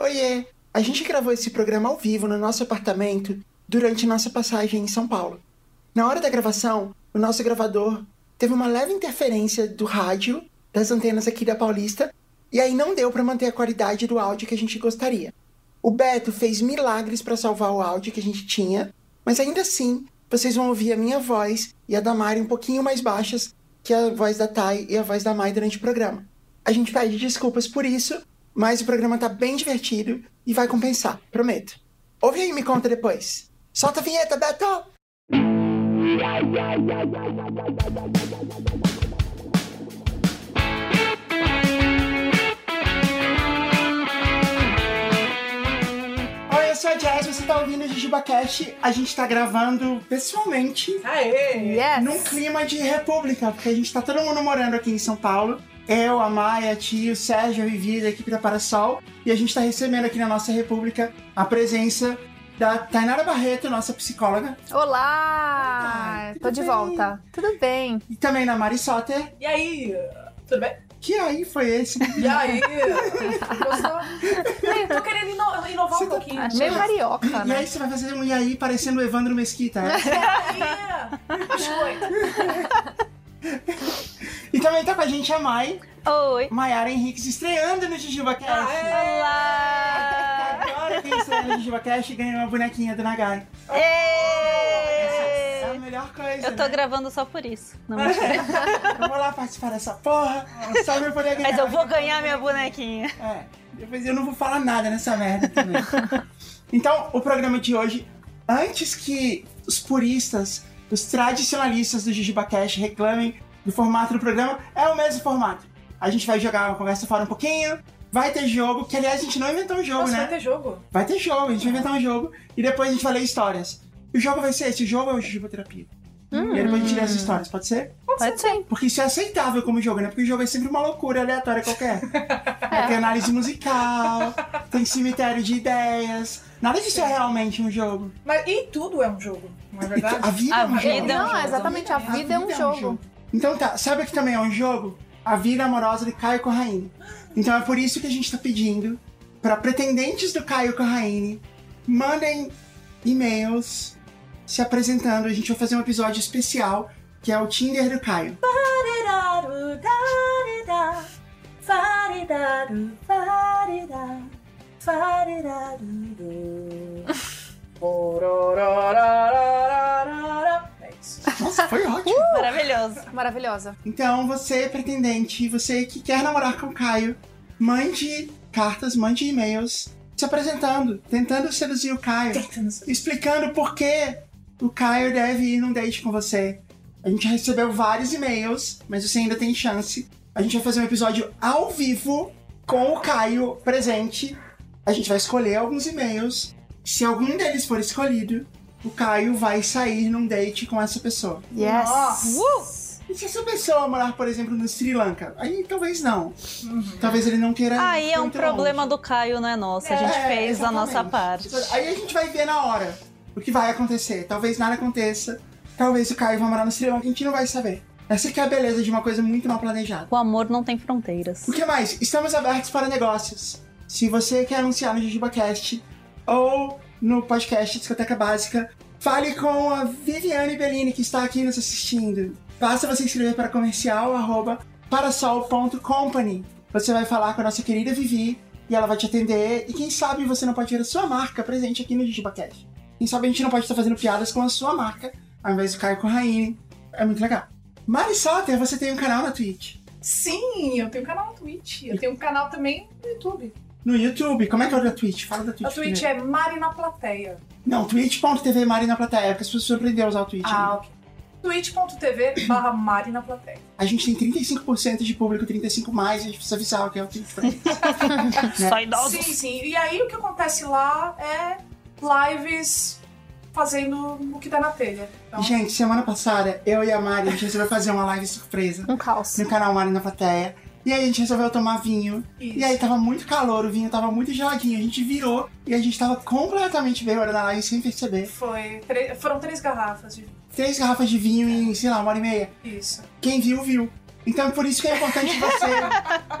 Oiê! A gente gravou esse programa ao vivo no nosso apartamento durante nossa passagem em São Paulo. Na hora da gravação, o nosso gravador teve uma leve interferência do rádio das antenas aqui da Paulista e aí não deu para manter a qualidade do áudio que a gente gostaria. O Beto fez milagres para salvar o áudio que a gente tinha, mas ainda assim vocês vão ouvir a minha voz e a da Mari um pouquinho mais baixas que a voz da Thay e a voz da Mai durante o programa. A gente pede desculpas por isso, mas o programa tá bem divertido e vai compensar, prometo. Ouve aí e me conta depois. Solta a vinheta, Beto! Oi, eu sou a Jazz, você tá ouvindo o JujubaCast. A gente tá gravando pessoalmente, Aê! Yes. num clima de república, porque a gente tá todo mundo morando aqui em São Paulo. Eu, a Maia, a Tio, o Sérgio, a Vivi, da equipe da Parasol. E a gente tá recebendo aqui na nossa república a presença da Tainara Barreto, nossa psicóloga. Olá! tudo Tô de bem? volta. Tudo bem? E também da Mari Soter. E aí? Tudo bem? Que aí foi esse? E aí? Gostou? Eu tô querendo ino- inovar Você um tá- pouquinho. Acho meio carioca, E né? aí você vai fazer um e aí parecendo o Evandro Mesquita. né? E aí? E também tá com a gente a Mai, Oi! Maiara Henriques, estreando no JujubaCast. Aê! Olá! Agora quem estreia no JujubaCast ganha uma bonequinha do Nagai. É a melhor coisa, Eu tô né? gravando só por isso. Não, mentira. Eu vou lá participar dessa porra, só pra eu poder ganhar. Mas eu vou ganhar minha bonequinha. É, depois eu não vou falar nada nessa merda também. então, o programa de hoje, antes que os puristas, os tradicionalistas do JujubaCast reclamem do formato do programa, é o mesmo formato. A gente vai jogar uma conversa fora um pouquinho, vai ter jogo, que aliás a gente não inventou um jogo, Nossa, né? vai ter jogo. Vai ter jogo, a gente vai inventar um jogo e depois a gente vai ler histórias. E o jogo vai ser esse, o jogo é o Jujubaterapia. E aí depois a gente lê as histórias, pode ser? Pode ser. Porque isso é aceitável como jogo, né? Porque o jogo é sempre uma loucura aleatória qualquer. É. Tem análise musical, tem cemitério de ideias. Nada disso é realmente um jogo. Mas e tudo é um jogo, não é verdade? A vida A é um jogo. vida é um Não, jogo. exatamente, a vida é um jogo. Então tá, sabe o que também é um jogo? A vida amorosa de Caio Corraine. Então é por isso que a gente tá pedindo pra pretendentes do Caio Corraine mandem e-mails se apresentando. A gente vai fazer um episódio especial que é o Tinder do Caio. É isso. Nossa, foi ótimo. Maravilhoso. Maravilhosa. Então, você, pretendente, você que quer namorar com o Caio, mande cartas, mande e-mails se apresentando, tentando seduzir o Caio, explicando por que o Caio deve ir num date com você. A gente recebeu vários e-mails, mas você ainda tem chance. A gente vai fazer um episódio ao vivo com o Caio presente. A gente vai escolher alguns e-mails. Se algum deles for escolhido, o Caio vai sair num date com essa pessoa. Yes. Nossa. E se essa pessoa morar, por exemplo, no Sri Lanka? Aí talvez não. Talvez ele não queira. Aí ir é um problema longe. do Caio, não é nosso. A gente É, fez a nossa parte. Aí a gente vai ver na hora o que vai acontecer. Talvez nada aconteça. Talvez o Caio vá morar no Sri Lanka. A gente não vai saber. Essa que é a beleza de uma coisa muito mal planejada. O amor não tem fronteiras. O que mais? Estamos abertos para negócios. Se você quer anunciar no JujubaCast ou no podcast Discoteca Básica, fale com a Viviane Bellini, que está aqui nos assistindo. Basta você escrever para comercial arroba parasol.company. Você vai falar com a nossa querida Vivi e ela vai te atender. E quem sabe você não pode ver a sua marca presente aqui no JujubaCast. Quem sabe a gente não pode estar fazendo piadas com a sua marca, ao invés do Caio Corraine. É muito legal. Mari Soter, você tem um canal na Twitch. Sim, eu tenho um canal no Twitch. Eu tenho um canal também no YouTube. No YouTube, como é que é o da Twitch? Fala da Twitch. A Twitch primeiro. é Mari na Plateia. Não, twitch.tv Mari na plateia, porque as pessoas aprenderam a usar o Twitch. Ah, né? ok. twitch.tv barra Mari na Plateia. A gente tem 35% de público, 35 mais, a gente precisa avisar o que é o Twitch eles. Só idosos. Sim, sim. E aí o que acontece lá é lives fazendo o que dá na telha. Então, Gente, semana passada, eu e a Mari, a gente resolveu fazer uma live surpresa Um caos. no canal Mari na plateia. E aí a gente resolveu tomar vinho. isso. E aí tava muito calor, o vinho tava muito geladinho. A gente virou e a gente tava completamente bêbado na live sem perceber. Foi, foram três garrafas de Três garrafas de vinho em, sei lá, uma hora e meia. isso. Quem viu, viu. Então é por isso que é importante você.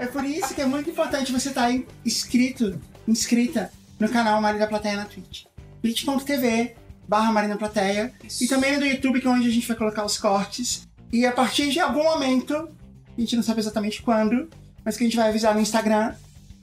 é por isso que é muito importante você estar inscrito inscrita no canal Marina Plateia na Twitch. twitch.tv barra Marina Plateia. E também no do YouTube, que é onde a gente vai colocar os cortes. E a partir de algum momento, a gente não sabe exatamente quando, mas que a gente vai avisar no Instagram,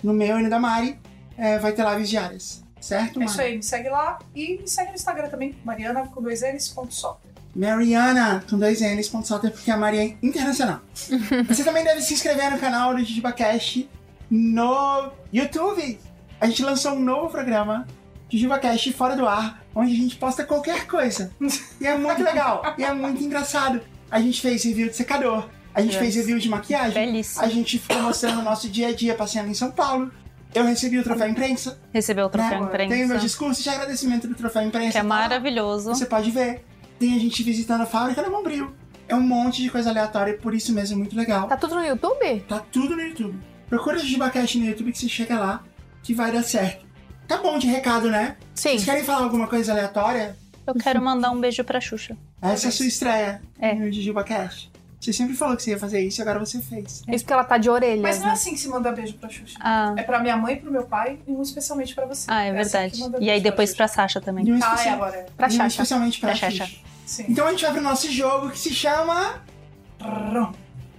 no meu e no da Mari, é, vai ter lives diárias. Certo, É Mari? isso aí, me segue lá e me segue no Instagram também, Mariana com dois N's, ponto. Mariana, com dois N's, ponto porque a Maria é internacional. Você também deve se inscrever no canal do JujubaCast no YouTube. A gente lançou um novo programa, JujubaCast Fora do Ar, onde a gente posta qualquer coisa. E é muito legal, e é muito engraçado. A gente fez review de secador, a gente Yes. fez review de maquiagem, Belíssimo. a gente ficou mostrando o nosso dia a dia passeando em São Paulo. Eu recebi o troféu imprensa, Recebeu o troféu né? Tem o meu imprensa, discurso de agradecimento do troféu imprensa. que é tá maravilhoso. Você pode ver. Tem a gente visitando a fábrica da Bombril. É um monte de coisa aleatória e por isso mesmo é muito legal. Tá tudo no YouTube? Tá tudo no YouTube. Procura o Jujubacast no YouTube que você chega lá, que vai dar certo. Tá bom de recado, né? Sim. Vocês querem falar alguma coisa aleatória? Eu quero mandar um beijo pra Xuxa. Essa é a sua estreia É. no Jujubacast. Você sempre falou que você ia fazer isso e agora você fez. Isso porque ela tá de orelha. Mas não é assim que se manda beijo pra Xuxa. Ah, É pra minha mãe, pro meu pai e um especialmente pra você. ah é assim verdade. manda E aí depois pra pra Sasha também. E um Xuxa. Ah, é especial- agora. Pra e um especialmente pra, Pra. Xuxa. Sim. Então a gente vai pro nosso jogo que se chama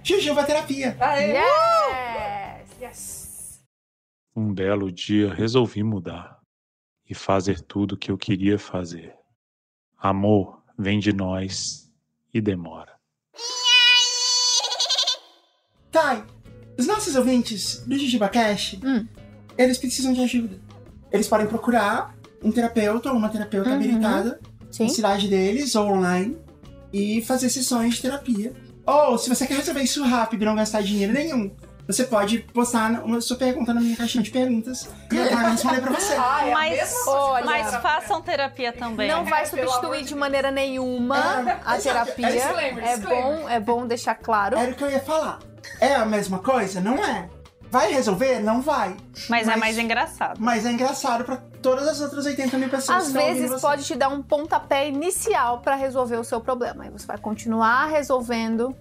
Jujuba Terapia. Aê! Yes! Yes! Um belo dia resolvi mudar e fazer tudo o que eu queria fazer. Amor vem de nós e demora. Thay, os nossos ouvintes do JujubaCast, Hum. eles precisam de ajuda. Eles podem procurar um terapeuta ou uma terapeuta Uhum. habilitada Sim. na cidade deles ou online e fazer sessões de terapia. Ou, se você quer resolver isso rápido e não gastar dinheiro nenhum, você pode postar uma sua pergunta na minha caixinha de perguntas e Thay vai responder pra você. Ah, é Mas- olha, Mas façam terapia também. Não vai substituir de maneira nenhuma É, a terapia. Disclaimer, É disclaimer. bom, é bom deixar claro. Era o que eu ia falar. É a mesma coisa? Não é. Vai resolver? Não vai. Mas, é Mas- mais engraçado. Mas é engraçado pra todas as outras 80 mil pessoas Às que vezes você. pode te dar um pontapé inicial pra resolver o seu problema. Aí você vai continuar resolvendo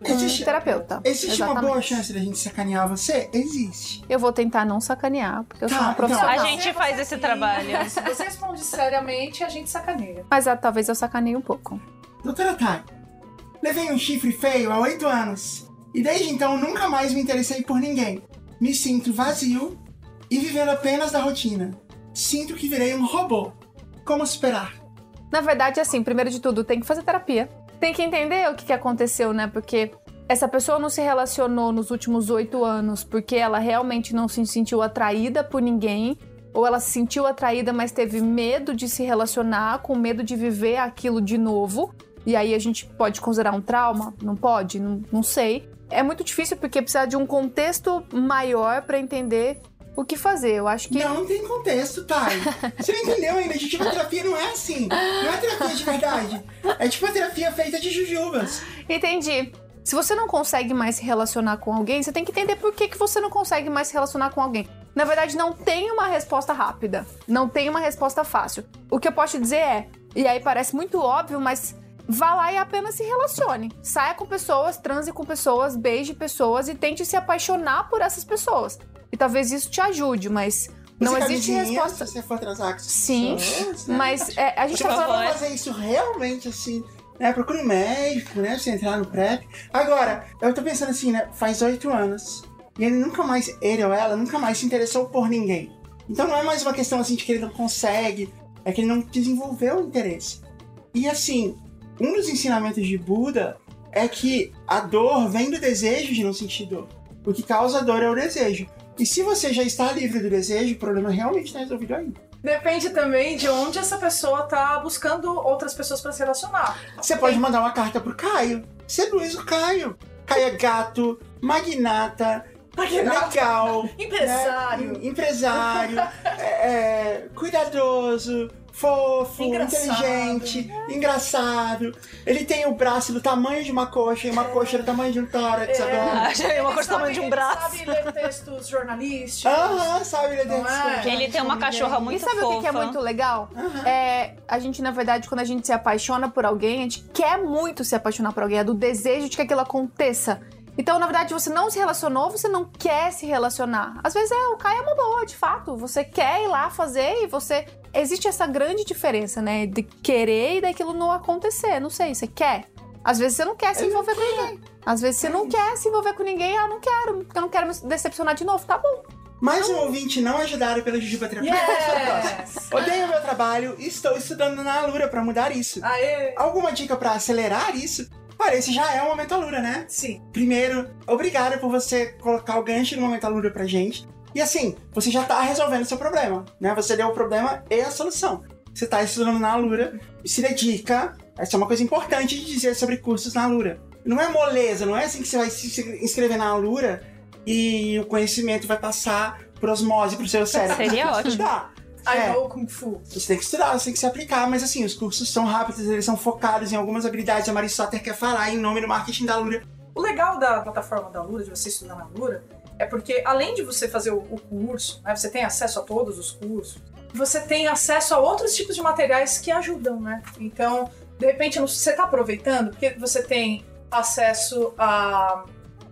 com Existe- um terapeuta. Existe uma Exatamente. boa chance da gente sacanear você? Existe. Eu vou tentar não sacanear, porque eu Tá, sou uma então. profissional. A gente faz esse trabalho. Se você responde seriamente, a gente sacaneia. Mas ah, talvez eu sacaneie um pouco. Doutora Thay, levei um chifre feio há oito anos. E desde então nunca mais me interessei por ninguém. Me sinto vazio e vivendo apenas da rotina. Sinto que virei um robô. Como superar? Na verdade, assim, primeiro de tudo, tem que fazer terapia. Tem que entender o que, aconteceu, né? Porque essa pessoa não se relacionou nos últimos oito anos porque ela realmente não se sentiu atraída por ninguém. Ou ela se sentiu atraída, mas teve medo de se relacionar, com medo de viver aquilo de novo. E aí a gente pode considerar um trauma? Não pode? Não, não sei. É muito difícil porque precisa de um contexto maior pra entender o que fazer. Eu acho que. Não tem contexto, Thay. Você não entendeu ainda? A gente terapia não é assim. Não é terapia de verdade. É tipo a terapia feita de jujubas. Entendi. Se você não consegue mais se relacionar com alguém, você tem que entender por que, que você não consegue mais se relacionar com alguém. Na verdade, não tem uma resposta rápida. Não tem uma resposta fácil. O que eu posso te dizer é, e aí parece muito óbvio, mas vá lá e apenas se relacione. Saia com pessoas, transe com pessoas, beije pessoas e tente se apaixonar por essas pessoas. E talvez isso te ajude, mas não Você existe resposta. Se você for transar com essas Sim, pessoas, né? Mas é, a gente Você tá precisa falando. fazer isso realmente assim, né? Procure um médico, né? Você entrar no PrEP. Agora, eu tô pensando assim, né? Faz oito anos. E ele nunca mais, ele ou ela, nunca mais se interessou por ninguém. Então não é mais uma questão assim de que ele não consegue, é que ele não desenvolveu o interesse. E assim, um dos ensinamentos de Buda é que a dor vem do desejo de não sentir dor. O que causa dor é o desejo. E se você já está livre do desejo, o problema realmente está resolvido aí. Depende também de onde essa pessoa tá buscando outras pessoas pra se relacionar. Você pode mandar uma carta pro Caio. Seduz o Caio. Caio é gato, magnata, Magnata. legal, Empresário. né? Em- empresário, é, é, cuidadoso, fofo, Engraçado. inteligente, engraçado. Ele tem o braço do tamanho de uma coxa e uma coxa do tamanho de um tórax É. agora. Achei uma Ele coisa do sabe- tamanho de um ele braço. sabe ler textos jornalísticos. Aham, sabe? Ele, Não é? Ele tem uma cachorra muito E sabe o que é fofa. muito legal? Aham. É, a gente, na verdade, quando a gente se apaixona por alguém, a gente quer muito se apaixonar por alguém, é do desejo de que aquilo aconteça. Então, na verdade, você não se relacionou, você não quer se relacionar. Às vezes é, o Caio é uma boa, de fato. Você quer ir lá fazer e você. Existe essa grande diferença, né? De querer e daquilo não acontecer. Não sei, você quer. Às vezes você não quer se Eu envolver com ninguém. Às vezes você não quer se envolver com ninguém. Ah, não quero, porque eu não quero me decepcionar de novo. Tá bom. Mais um ouvinte não ajudado pela Jujuba Terapia. Yes! Odeio meu trabalho e estou estudando na Alura pra mudar isso. Aê! Alguma dica pra acelerar isso? Olha, esse já é o Momento Alura, né? Sim. Primeiro, obrigado por você colocar o gancho no Momento Alura pra gente. E assim, você já tá resolvendo o seu problema, né? Você deu o problema e a solução. Você tá estudando na Alura, se dedica. Essa é uma coisa importante de dizer sobre cursos na Alura. Não é moleza, não é assim que você vai se inscrever na Alura e o conhecimento vai passar por osmose pro seu cérebro. Seria que ótimo. estudar. I É. know Kung Fu. Você tem que estudar, você tem que se aplicar, mas assim, os cursos são rápidos, eles são focados em algumas habilidades. A Mari Soter quer falar em nome do marketing da Lura. O legal da plataforma da Lura, de você estudar na Lura, é porque além de você fazer o, o curso, né, você tem acesso a todos os cursos, você tem acesso a outros tipos de materiais que ajudam, né? Então, de repente, você está aproveitando, porque você tem acesso a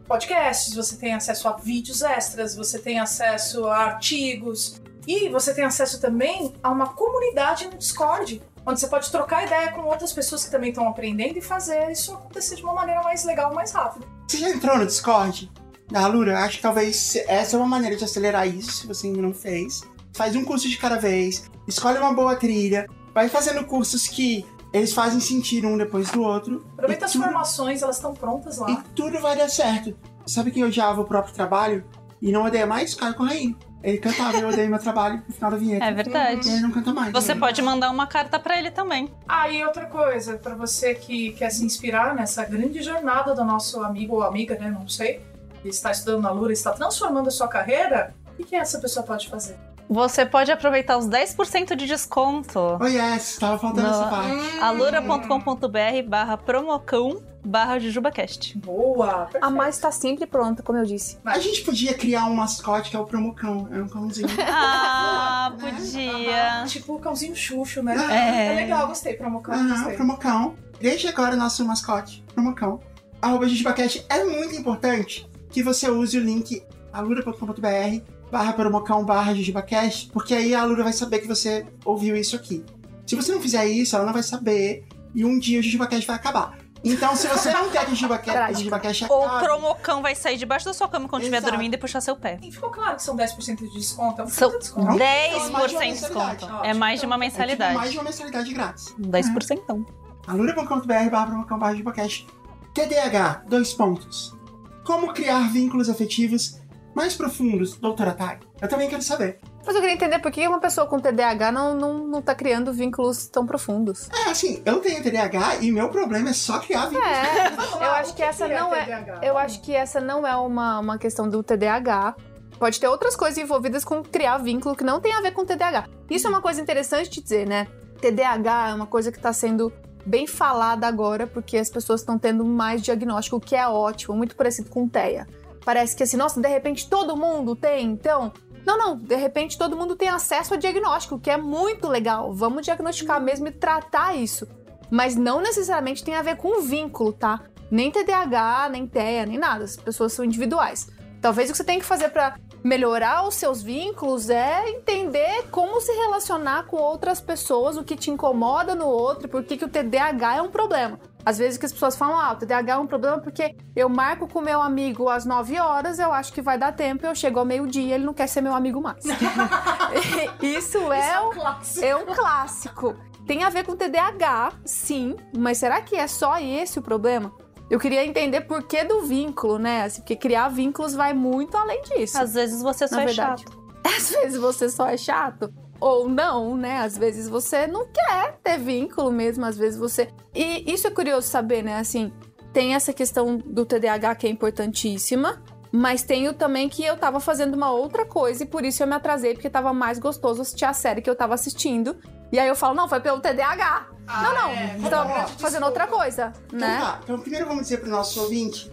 podcasts, você tem acesso a vídeos extras, você tem acesso a artigos e você tem acesso também a uma comunidade no Discord, onde você pode trocar ideia com outras pessoas que também estão aprendendo e fazer isso acontecer de uma maneira mais legal, mais rápida. Você já entrou no Discord da Lura? Acho que talvez essa é uma maneira de acelerar isso, se você ainda não fez. Faz um curso de cada vez, escolhe uma boa trilha, vai fazendo cursos que eles fazem sentido um depois do outro. Aproveita as tudo- formações, elas estão prontas lá. E tudo vai dar certo. Sabe quem odiava o próprio trabalho e não odeia mais? Caio Corraine. Ele cantava Eu odeio meu trabalho no final da vinheta. É verdade. E ele não canta mais. Você né? pode mandar uma carta pra ele também. Ah, e outra coisa, pra você que quer se inspirar nessa grande jornada do nosso amigo ou amiga, né? Não sei, que está estudando na Lura e está transformando a sua carreira, o que, que essa pessoa pode fazer? Você pode aproveitar os 10% de desconto. Oh yes, tava faltando No- essa parte. alura.com.br barra promocão barra jujubacast. Boa! A mais tá sempre pronta, como eu disse. A gente podia criar um mascote que é o Promocão. É um cãozinho. Ah, Né? podia. Tipo o cãozinho Xuxo, né? É. É legal, gostei, Promocão, Aham, gostei. Promocão. Desde agora, nosso mascote, Promocão. Arroba JujubaCast. É muito importante que você use o link alura.com.br barra promocão barra JujubaCast, porque aí a Alura vai saber que você ouviu isso aqui. Se você não fizer isso, ela não vai saber e um dia o JujubaCast vai acabar. Então, se você não quer que Prática. JujubaCast Ou o promocão vai sair debaixo da sua cama quando estiver dormindo e puxar seu pé. E ficou claro que são 10% de desconto, é um São desconto. Não, 10% é mais de uma de mensalidade. desconto. É mais de uma É tipo mensalidade. mais de uma mensalidade grátis. 10%. então. alura.com.br barra promocão barra JujubaCast. TDAH, dois pontos. Como criar vínculos afetivos mais profundos, doutora Thay? Eu também quero saber. Mas eu queria entender por que uma pessoa com TDAH não, não, não tá criando vínculos tão profundos. É, assim, eu tenho TDAH e meu problema é só criar vínculos. É, eu acho que essa não é. Eu acho que essa não é uma, uma questão do TDAH. Pode ter outras coisas envolvidas com criar vínculo que não tem a ver com TDAH. Isso é uma coisa interessante de dizer, né? TDAH é uma coisa que está sendo bem falada agora, porque as pessoas estão tendo mais diagnóstico, o que é ótimo, muito parecido com TEA. Parece que assim, nossa, de repente todo mundo tem, então. Não, não, de repente todo mundo tem acesso a diagnóstico, o que é muito legal. Vamos diagnosticar mesmo e tratar isso. Mas não necessariamente tem a ver com vínculo, tá? Nem TDAH, nem TEA, nem nada. As pessoas são individuais. Talvez o que você tem que fazer para melhorar os seus vínculos é entender como se relacionar com outras pessoas, o que te incomoda no outro, e por que que o TDAH é um problema. Às vezes que as pessoas falam, ah, o TDAH é um problema porque eu marco com meu amigo às 9 horas, eu acho que vai dar tempo, eu chego ao meio-dia, ele não quer ser meu amigo mais. Isso é um o clássico. é um clássico. Tem a ver com TDAH, sim, mas será que é só esse o problema? Eu queria entender por que do vínculo, né? Assim, porque criar vínculos vai muito além disso. Às vezes você só na é verdade. chato. Às vezes você só é chato. Ou não, né? Às vezes você não quer ter vínculo mesmo, às vezes você. E isso é curioso saber, né? Assim, tem essa questão do TDAH que é importantíssima, mas tenho também que eu tava fazendo uma outra coisa e por isso eu me atrasei, porque tava mais gostoso assistir a série que eu tava assistindo. E aí eu falo, não, foi pelo TDAH. Ah, não, não, é, tava verdade, fazendo desculpa. outra coisa, Então né? tá, então primeiro vamos dizer pro nosso ouvinte,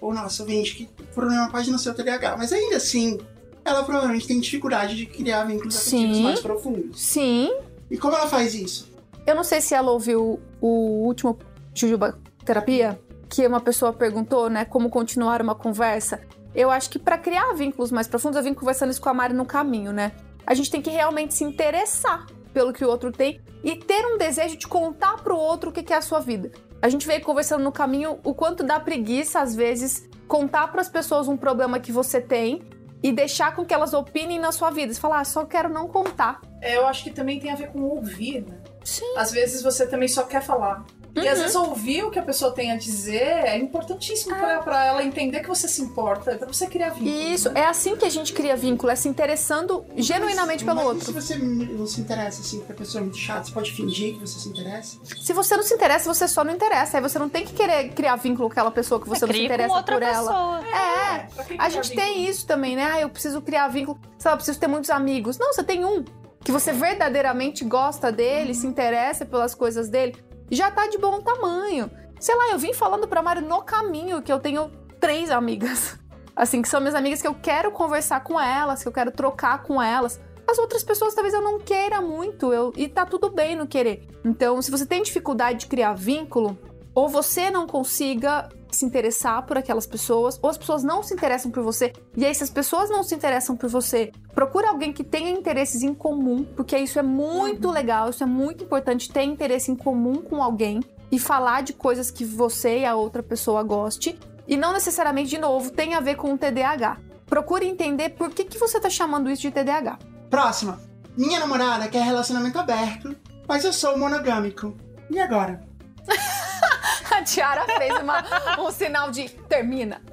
ou nosso ouvinte, que o problema pode não ser o TDAH, mas ainda assim, ela provavelmente tem dificuldade de criar vínculos afetivos Sim. mais profundos. Sim, E como ela faz isso? Eu não sei se ela ouviu o último Jujuba Terapia, que uma pessoa perguntou, né, como continuar uma conversa. Eu acho que para criar vínculos mais profundos, eu vim conversando isso com a Mari no caminho, né? A gente tem que realmente se interessar pelo que o outro tem e ter um desejo de contar pro outro o que é a sua vida. A gente veio conversando no caminho o quanto dá preguiça, às vezes, contar para as pessoas um problema que você tem e deixar com que elas opinem na sua vida. Você fala, ah, só quero não contar. É, eu acho que também tem a ver com ouvir, né? Sim. Às vezes você também só quer falar. E às Uhum. vezes ouvir o que a pessoa tem a dizer é importantíssimo pra, pra ela entender que você se importa, pra você criar vínculo. Isso, né? é assim que a gente cria vínculo, é se interessando genuinamente pelo Mas outro. se você não se interessa, assim, porque a pessoa é muito chata, você pode fingir que você se interessa? Se você não se interessa, você só não interessa. Aí você não tem que querer criar vínculo com aquela pessoa que você não se interessa outra por ela. pessoa. É, Pra quem a gente vínculo? tem isso também, né? Ah, eu preciso criar vínculo. Sei lá, eu preciso ter muitos amigos. Não, você tem um. Que você verdadeiramente gosta dele, se interessa pelas coisas dele. Já tá de bom tamanho. Sei lá, eu vim falando pra Mari no caminho que eu tenho três amigas. Assim, que são minhas amigas que eu quero conversar com elas, que eu quero trocar com elas. As outras pessoas talvez eu não queira muito, eu, e tá tudo bem não querer. Então, se você tem dificuldade de criar vínculo, ou você não consiga se interessar por aquelas pessoas, ou as pessoas não se interessam por você, e aí se as pessoas não se interessam por você, procura alguém que tenha interesses em comum, porque isso é muito legal, isso é muito importante, ter interesse em comum com alguém e falar de coisas que você e a outra pessoa goste, e não necessariamente, de novo, tem a ver com o TDAH. Procure entender por que, que você tá chamando isso de TDAH. Próxima. Minha namorada quer relacionamento aberto, mas eu sou monogâmico. E agora? A Tiara fez uma- um sinal de termina.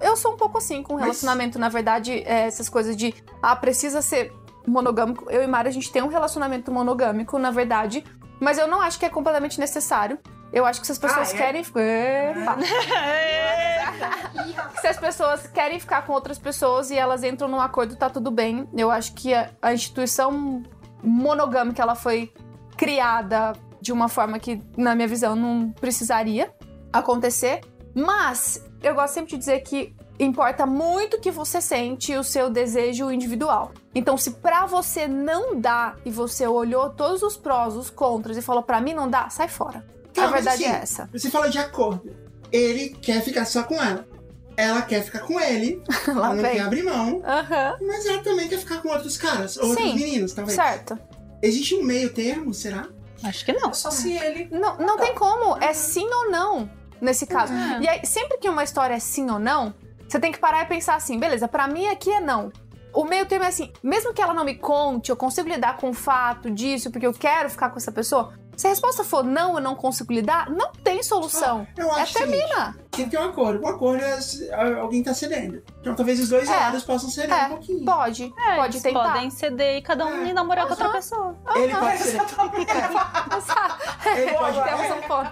Eu sou um pouco assim com relacionamento. Na verdade, é, essas coisas de ah, precisa ser monogâmico. Eu e Mari, a gente tem um relacionamento monogâmico, na verdade. Mas eu não acho que é completamente necessário. Eu acho que se as pessoas Ah, é? querem. Epa! se as pessoas querem ficar com outras pessoas e elas entram num acordo, tá tudo bem. Eu acho que a, a instituição monogâmica ela foi criada de uma forma que, na minha visão, não precisaria acontecer. Mas eu gosto sempre de dizer que importa muito o que você sente e o seu desejo individual. Então, se pra você não dá e você olhou todos os prós, os contras e falou pra mim não dá, sai fora. Tá, a verdade assim, é essa. Você fala de acordo. Ele quer ficar só com ela. Ela quer ficar com ele. Ela não quer abrir mão. Aham. Mas ela também quer ficar com outros caras. Outros Sim, meninos, talvez. Certo. Existe um meio termo, será? Acho que não. Só se ele. Não, não tem como. É sim ou não nesse caso. É. E aí, sempre que uma história é sim ou não, você tem que parar e pensar assim: beleza, pra mim aqui é não. O meio termo é assim: mesmo que ela não me conte, eu consigo lidar com o fato disso, porque eu quero ficar com essa pessoa. Se a resposta for não, eu não consigo lidar, não tem solução. Eu é acho o seguinte, termina. Tem que ter um acordo. Um acordo é se- alguém tá cedendo. Então talvez os dois É. lados possam ceder É, um pouquinho. Pode, É, pode eles tentar. podem ceder e cada um É. namorar com outra pessoa. Ele pode ceder. Ele pode, um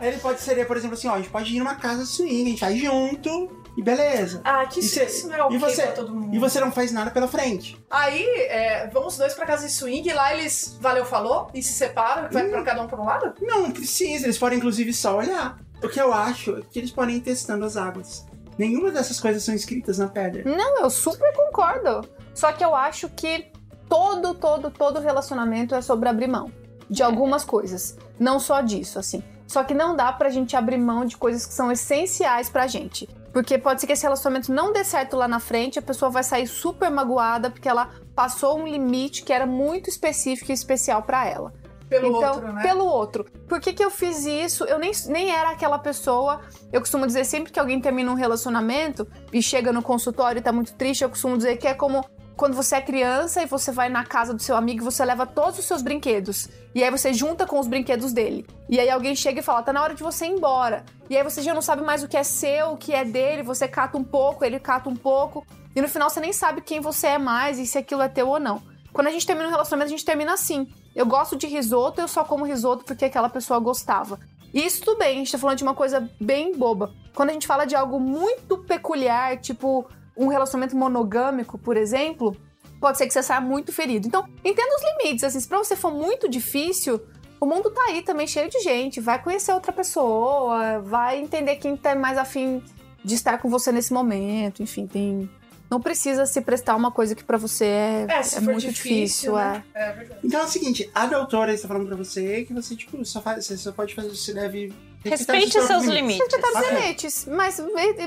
é, ele pode ceder, por exemplo, assim, ó, a gente pode ir numa casa swing, a gente vai junto e beleza. Ah, que E isso, cê- isso não é ok e você- pra todo mundo. E você não faz nada pela frente. Aí, é, vão os dois pra casa de swing, e lá eles valeu, falou, e se separam, vai pra cada um pra um lado? Não, não precisa, eles podem inclusive só olhar. O que eu acho é que eles podem ir testando as águas. Nenhuma dessas coisas são escritas na pedra. Não, eu super concordo. Só que eu acho que todo, todo, todo relacionamento é sobre abrir mão de algumas coisas. Não só disso, assim. Só que não dá pra gente abrir mão de coisas que são essenciais pra gente. Porque pode ser que esse relacionamento não dê certo lá na frente, a pessoa vai sair super magoada porque ela passou um limite que era muito específico e especial pra ela. Pelo então, outro, né? pelo outro. Por que, que eu fiz isso? Eu nem, nem era aquela pessoa. Eu costumo dizer sempre que alguém termina um relacionamento e chega no consultório e tá muito triste, eu costumo dizer que é como quando você é criança e você vai na casa do seu amigo você leva todos os seus brinquedos. E aí você junta com os brinquedos dele. E aí alguém chega e fala: tá na hora de você ir embora. E aí você já não sabe mais o que é seu, o que é dele, você cata um pouco, ele cata um pouco. E no final você nem sabe quem você é mais e se aquilo é teu ou não. Quando a gente termina um relacionamento, a gente termina assim. Eu gosto de risoto, eu só como risoto porque aquela pessoa gostava. E isso tudo bem, a gente tá falando de uma coisa bem boba. Quando a gente fala de algo muito peculiar, tipo um relacionamento monogâmico, por exemplo, pode ser que você saia muito ferido. Então, entenda os limites, assim, se pra você for muito difícil, o mundo tá aí também cheio de gente, vai conhecer outra pessoa, vai entender quem tá mais afim de estar com você nesse momento, enfim, tem... Não precisa se prestar uma coisa que pra você é, É, se é for muito difícil, difícil, né? é. É verdade. Então é o seguinte, a doutora está falando pra você que você, tipo, só faz, você só pode fazer, você deve Respeite os próprios seus limites. Respeitar os Ok. limites. Mas,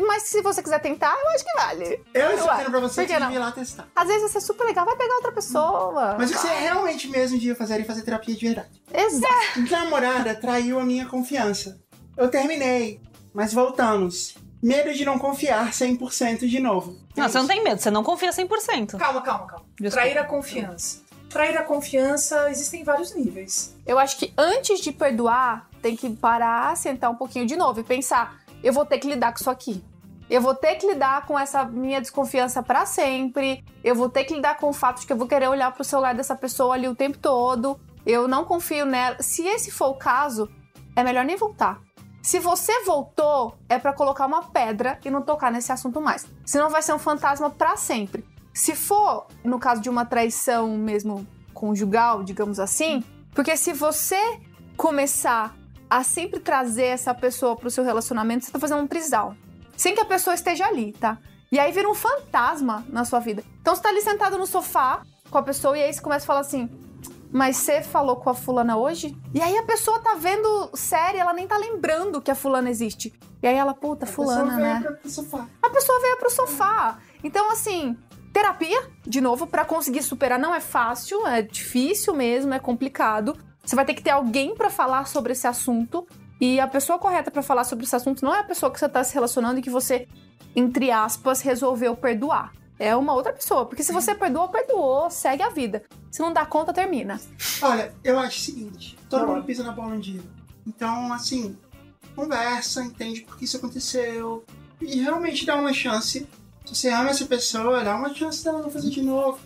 mas se você quiser tentar, eu acho que vale. Eu estou Ué, dizendo pra você que ir lá testar. Às vezes vai ser super legal, vai pegar outra pessoa. Mas o que você realmente mesmo devia fazer é fazer terapia de verdade. Exato. Minha namorada traiu a minha confiança. Eu terminei, mas voltamos. Medo de não confiar 100% de novo. Não, você não tem medo, você não confia 100%. Calma, calma, calma. Desculpa. Trair a confiança. Trair a confiança existem vários níveis. Eu acho que antes de perdoar, tem que parar, sentar um pouquinho de novo e pensar: eu vou ter que lidar com isso aqui. Eu vou ter que lidar com essa minha desconfiança pra sempre. Eu vou ter que lidar com o fato de que eu vou querer olhar pro celular dessa pessoa ali o tempo todo. Eu não confio nela. Se esse for o caso, é melhor nem voltar. Se você voltou, é pra colocar uma pedra e não tocar nesse assunto mais. Senão vai ser um fantasma pra sempre. Se for, no caso de uma traição mesmo conjugal, digamos assim, porque se você começar a sempre trazer essa pessoa pro seu relacionamento, você tá fazendo um trisal. Sem que a pessoa esteja ali, tá? E aí vira um fantasma na sua vida. Então você tá ali sentado no sofá com a pessoa e aí você começa a falar assim: Mas você falou com a fulana hoje? E aí a pessoa tá vendo série, ela nem tá lembrando que a fulana existe. E aí ela, puta, A fulana, pessoa veio né? pro sofá. a pessoa veio pro sofá. Então, assim, terapia, de novo, pra conseguir superar não é fácil, é difícil mesmo, é complicado. Você vai ter que ter alguém pra falar sobre esse assunto. E a pessoa correta pra falar sobre esse assunto não é a pessoa que você tá se relacionando e que você, entre aspas, resolveu perdoar. É uma outra pessoa. Porque se você perdoou, perdoou, segue a vida. Se não dá conta, termina. Olha, eu acho o seguinte: todo Tá bom. mundo pisa na bola um dia. Então, assim, conversa, entende por que isso aconteceu. E realmente dá uma chance. Se você ama essa pessoa, dá uma chance dela não fazer de novo.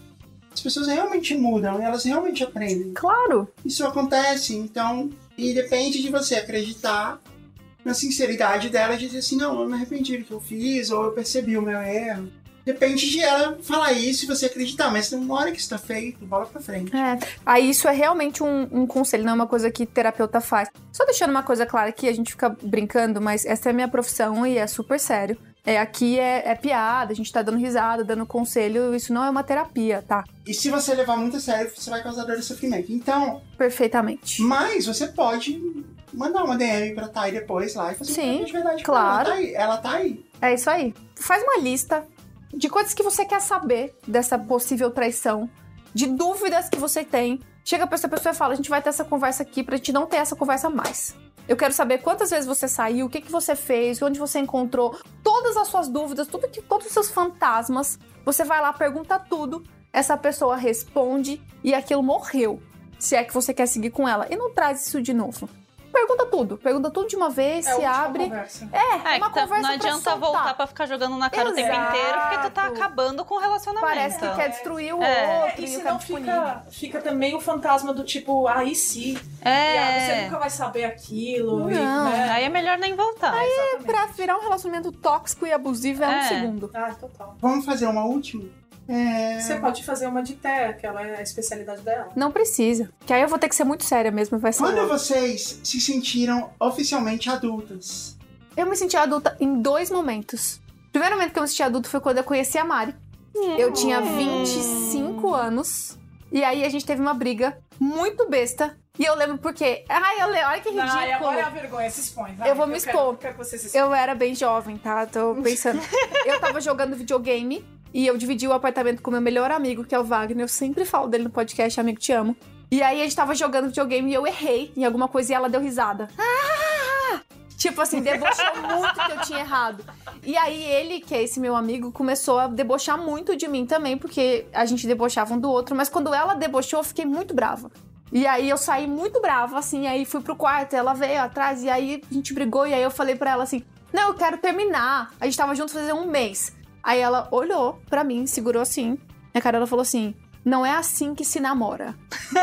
As pessoas realmente mudam, elas realmente aprendem. Claro. Isso acontece, então. E depende de você acreditar na sinceridade dela e dizer assim: não, eu me arrependi do que eu fiz, ou eu percebi o meu erro. Depende de ela falar isso e você acreditar, mas uma hora que isso tá feito, bola pra frente. É. Aí isso é realmente um, um conselho, não é uma coisa que terapeuta faz. Só deixando uma coisa clara aqui, a gente fica brincando, mas essa é a minha profissão e é super sério. É, aqui é, é piada, a gente tá dando risada, dando conselho, isso não é uma terapia, tá? E se você levar muito a sério, você vai causar dor e sofrimento. Então, Perfeitamente. mas você pode mandar uma DM pra Thay depois lá e fazer Sim, de verdade. claro. Ela tá aí. Ela tá aí. É isso aí. Faz uma lista de coisas que você quer saber dessa possível traição, de dúvidas que você tem. Chega pra essa pessoa e fala: a gente vai ter essa conversa aqui pra gente não ter essa conversa mais. Eu quero saber quantas vezes você saiu, o que, que você fez, onde você encontrou, todas as suas dúvidas, tudo que, todos os seus fantasmas. Você vai lá, pergunta tudo, essa pessoa responde e aquilo morreu. Se é que você quer seguir com ela. E não traz isso de novo. Pergunta tudo, pergunta tudo de uma vez, É se abre. conversa. É, É, uma que tá- conversa não adianta voltar pra ficar jogando na cara o tempo Exato. inteiro, porque tu tá acabando com o relacionamento. Parece que quer destruir o É. outro e e, o senão fica, fica também o fantasma do tipo, aí sim. E, ah, você É. nunca vai saber aquilo. e, Não, né? Aí é melhor nem voltar. Exatamente. Pra virar um relacionamento tóxico e abusivo é, um É. segundo. Ah, total. Vamos fazer uma última? É... Você pode fazer uma de té, que ela é a especialidade dela. Não precisa. Que aí eu vou ter que ser muito séria mesmo vai ser. Quando vocês se sentiram oficialmente adultas? Eu me senti adulta em dois momentos. O primeiro momento que eu me senti adulta foi quando eu conheci a Mari. Eu tinha 25 anos. E aí a gente teve uma briga muito besta. E eu lembro porque. Ai, eu lembro. Olha que ridículo. Ai, agora é a vergonha, se expõe. vai. Eu vou me quero- expor. quero que você se exponha. Eu era bem jovem, tá? Tô pensando. eu tava jogando videogame e eu dividi o apartamento com meu melhor amigo, que é o Wagner. Eu sempre falo dele no podcast, amigo, te amo. E aí a gente tava jogando videogame e eu errei em alguma coisa e ela deu risada. Ah! Tipo assim, debochou muito que eu tinha errado. E aí ele, que é esse meu amigo, começou a debochar muito de mim também, porque a gente debochava um do outro. Mas quando ela debochou, eu fiquei muito brava. E aí eu saí muito brava, assim, aí fui pro quarto, ela veio atrás, e aí a gente brigou, e aí eu falei pra ela assim: Não, eu quero terminar. A gente tava juntos fazer um mês. Aí ela olhou pra mim, segurou assim. Na cara ela falou assim: Não é assim que se namora.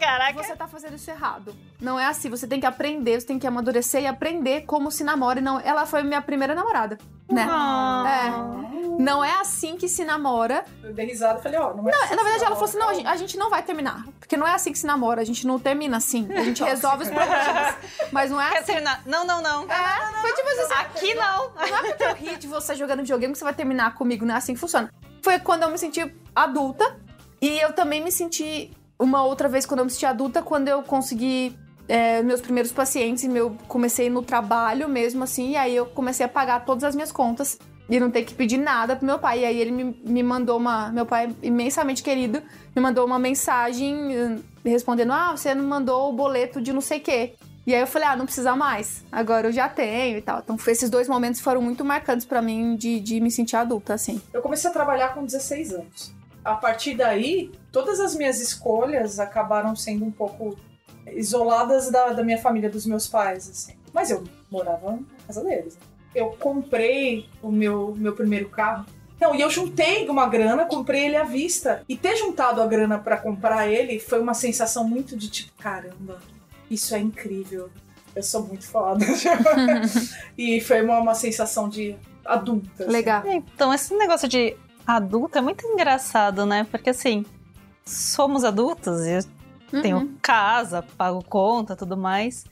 Caraca. Você tá fazendo isso errado. Não é assim. Você tem que aprender, você tem que amadurecer e aprender como se namora. E não, ela foi minha primeira namorada, né? Ah. É. Não é assim que se namora. Eu dei risada e falei, ó, não é Na verdade, ela falou assim: não, a gente, a gente não vai terminar. Porque não é assim que se namora, a gente não termina assim. A gente resolve os problemas. Mas não é Quer assim. terminar? Não, não, não. É, foi tipo assim, Aqui não. não é porque eu ri de você jogando videogame que você vai terminar comigo, não é assim que funciona. Foi quando eu me senti adulta. E eu também me senti uma outra vez quando eu me senti adulta, quando eu consegui é, meus primeiros pacientes, meu, comecei no trabalho mesmo, assim, e aí eu comecei a pagar todas as minhas contas e não ter que pedir nada pro meu pai. E aí ele me, me mandou uma. Meu pai, imensamente querido, me mandou uma mensagem eh, respondendo: Ah, você não mandou o boleto de não sei o quê. E aí eu falei, ah, não precisa mais. Agora eu já tenho e tal. Então esses dois momentos foram muito marcantes pra mim de, de me sentir adulta, assim. Eu comecei a trabalhar com 16 anos. A partir daí, todas as minhas escolhas acabaram sendo um pouco isoladas da, da minha família, dos meus pais, assim. Mas eu morava na casa deles. Eu comprei o meu, meu primeiro carro. Não, e eu juntei uma grana, comprei ele à vista. E ter juntado a grana pra comprar ele foi uma sensação muito de tipo, caramba, isso é incrível. Eu sou muito foda. e foi uma, uma sensação de adulta. assim. Legal. Então, esse negócio de adulto é muito engraçado, né? Porque assim, somos adultos e eu tenho Uhum. casa, pago conta, tudo mais.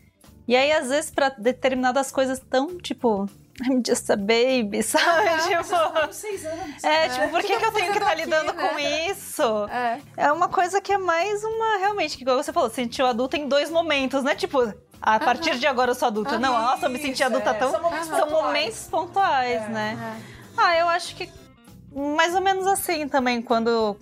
E aí, às vezes, pra determinadas coisas tão, tipo, I'm just a baby, sabe? tipo, Com seis anos. é, tipo, por que, que que eu tenho que estar aqui, lidando né? com isso? É. É uma coisa que é mais uma, realmente, que igual você falou, sentiu adulta em dois momentos, né? Tipo, a partir de agora eu sou adulta. Não, nossa, eu me senti adulta é, tão. São momentos São pontuais. momentos pontuais, É, né? Ah, eu acho que mais ou menos assim também, quando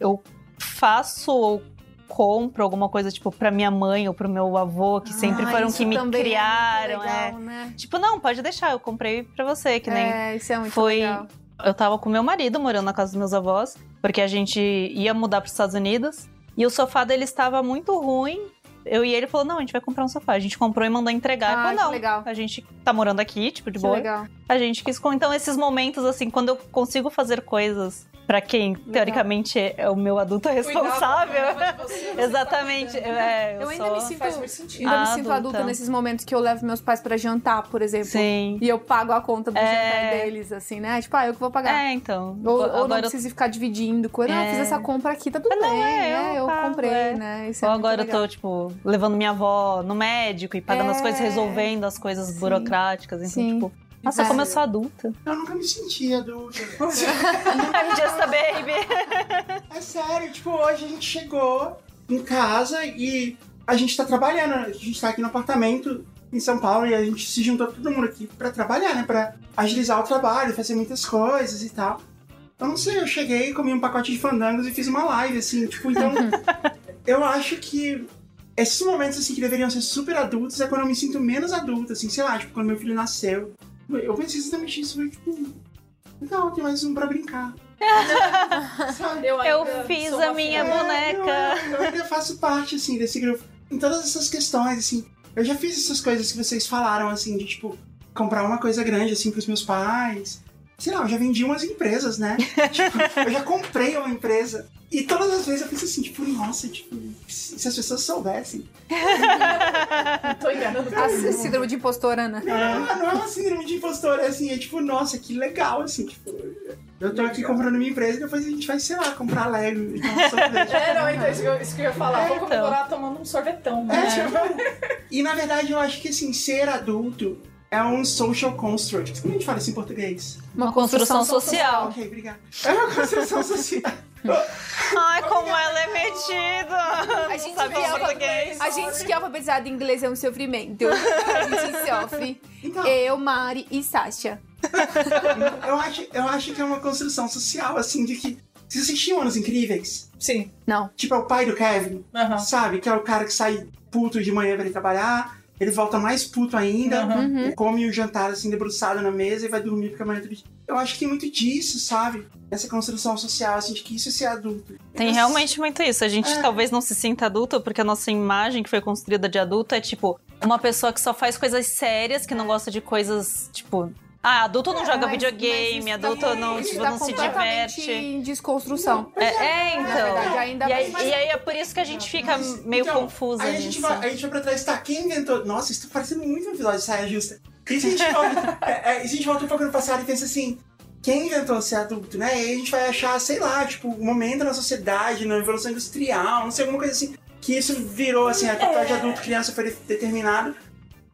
eu faço ou compro alguma coisa, tipo, pra minha mãe ou pro meu avô, que sempre Ah, foram que me é criaram, é. legal, né? Tipo, não, pode deixar, eu comprei pra você, que nem É, isso é muito foi- legal. eu tava com meu marido morando na casa dos meus avós, porque a gente ia mudar pros Estados Unidos, e o sofá dele estava muito ruim. Eu e ele falou: "Não, a gente vai comprar um sofá". A gente comprou e mandou entregar. Ah, falou: "Não, legal. a gente tá morando aqui, tipo de Que boa". legal. A gente quis com então esses momentos assim, quando eu consigo fazer coisas pra quem teoricamente é o meu adulto responsável. Você, você tá Exatamente. cuidando. é, Eu ainda me sou- sinto, Faz muito sentido. ainda me Ah, sinto adulta adulta. nesses momentos que eu levo meus pais pra jantar, por exemplo. Sim. E eu pago a conta do É. jantar deles, assim, né? Tipo, ah, eu que vou pagar. É, então. Ou, ou não agora eu preciso ficar dividindo coisa. Não, eu fiz É. essa compra aqui, tá tudo Ah, não, bem, é, né? eu Eu pago, comprei, é. né? Isso é Ou agora eu tô, tipo, levando minha avó no médico e pagando as É. coisas, resolvendo as coisas Sim. burocráticas. Então, Sim. tipo, nossa, É. como eu sou adulta. Eu nunca me senti adulta. I'm just a baby. É sério, tipo, hoje a gente chegou em casa e a gente tá trabalhando. A gente tá aqui no apartamento em São Paulo e a gente se juntou todo mundo aqui pra trabalhar, né? Pra agilizar o trabalho, fazer muitas coisas e tal. Eu não sei, eu cheguei, comi um pacote de fandangos e fiz uma live, assim, tipo, então. eu acho que esses momentos, assim, que deveriam ser super adultos é quando eu me sinto menos adulta, assim, sei lá, tipo, quando meu filho nasceu. Eu pensei exatamente isso, foi tipo. Legal, tem mais um pra brincar. Sabe? Eu, Eu fiz a minha boneca. Eu, eu ainda faço parte, assim, desse grupo. Em todas essas questões, assim. Eu já fiz essas coisas que vocês falaram, assim, de, tipo, comprar uma coisa grande, assim, pros meus pais. Sei lá, eu já vendi umas empresas, né? tipo, eu já comprei uma empresa. E todas as vezes eu penso assim, tipo, nossa, tipo, se as pessoas soubessem. Não tô enganando A todo mundo. síndrome de impostora, né? Não, é- não é uma síndrome de impostor, é assim, é tipo, nossa, que legal, assim, tipo. Eu tô aqui comprando minha empresa e depois a gente vai, sei lá, comprar Lego. Então, sorvete. É, não, então, isso que eu, isso que eu ia falar. É, Vou então. comemorar tomando um sorvetão, né? É, tipo, e na verdade eu acho que assim, ser adulto é um social construct. Como a gente fala isso em português? Uma construção social. Ok, obrigado. É uma construção social. Ai, como ela é metida. A gente, Sabe que é alfa- português. a gente que é alfabetizado em inglês é um sofrimento. A gente sofre. Então, Eu, Mari e Sasha. eu acho, eu acho que é uma construção social, assim, de que. Vocês assistiam Anos Incríveis? Sim. Não. Tipo, é o pai do Kevin, Aham. sabe? Que é o cara que sai puto de manhã pra ir trabalhar, ele volta mais puto ainda. Uhum. come o jantar assim, debruçado na mesa e vai dormir porque amanhã é outro dia. Eu acho que tem muito disso, sabe? Essa construção social, assim, de que isso é ser adulto. Tem Essa- realmente muito isso. A gente É. talvez não se sinta adulto, porque a nossa imagem que foi construída de adulto é tipo uma pessoa que só faz coisas sérias, que não gosta de coisas, tipo. Ah, adulto não joga Mas- videogame, mas isso adulto tá- não, tipo, tá não se completamente diverte. em desconstrução. É, é, Na verdade, então. ainda E aí, mais- e aí é por isso que a gente fica Mas, meio então, confusa Aí a gente, nisso. vai, aí a gente vai pra trás, tá? Quem inventou. Nossa, isso tá parecendo muito um episódio de saia justa. E se a gente volta, é, é, a gente volta um pouco no passado e pensa assim. Quem inventou ser adulto, né? E aí a gente vai achar, sei lá, tipo, um momento na sociedade, na evolução industrial, não sei, alguma coisa assim, que isso virou, assim, a papel de adulto, criança foi de- determinado.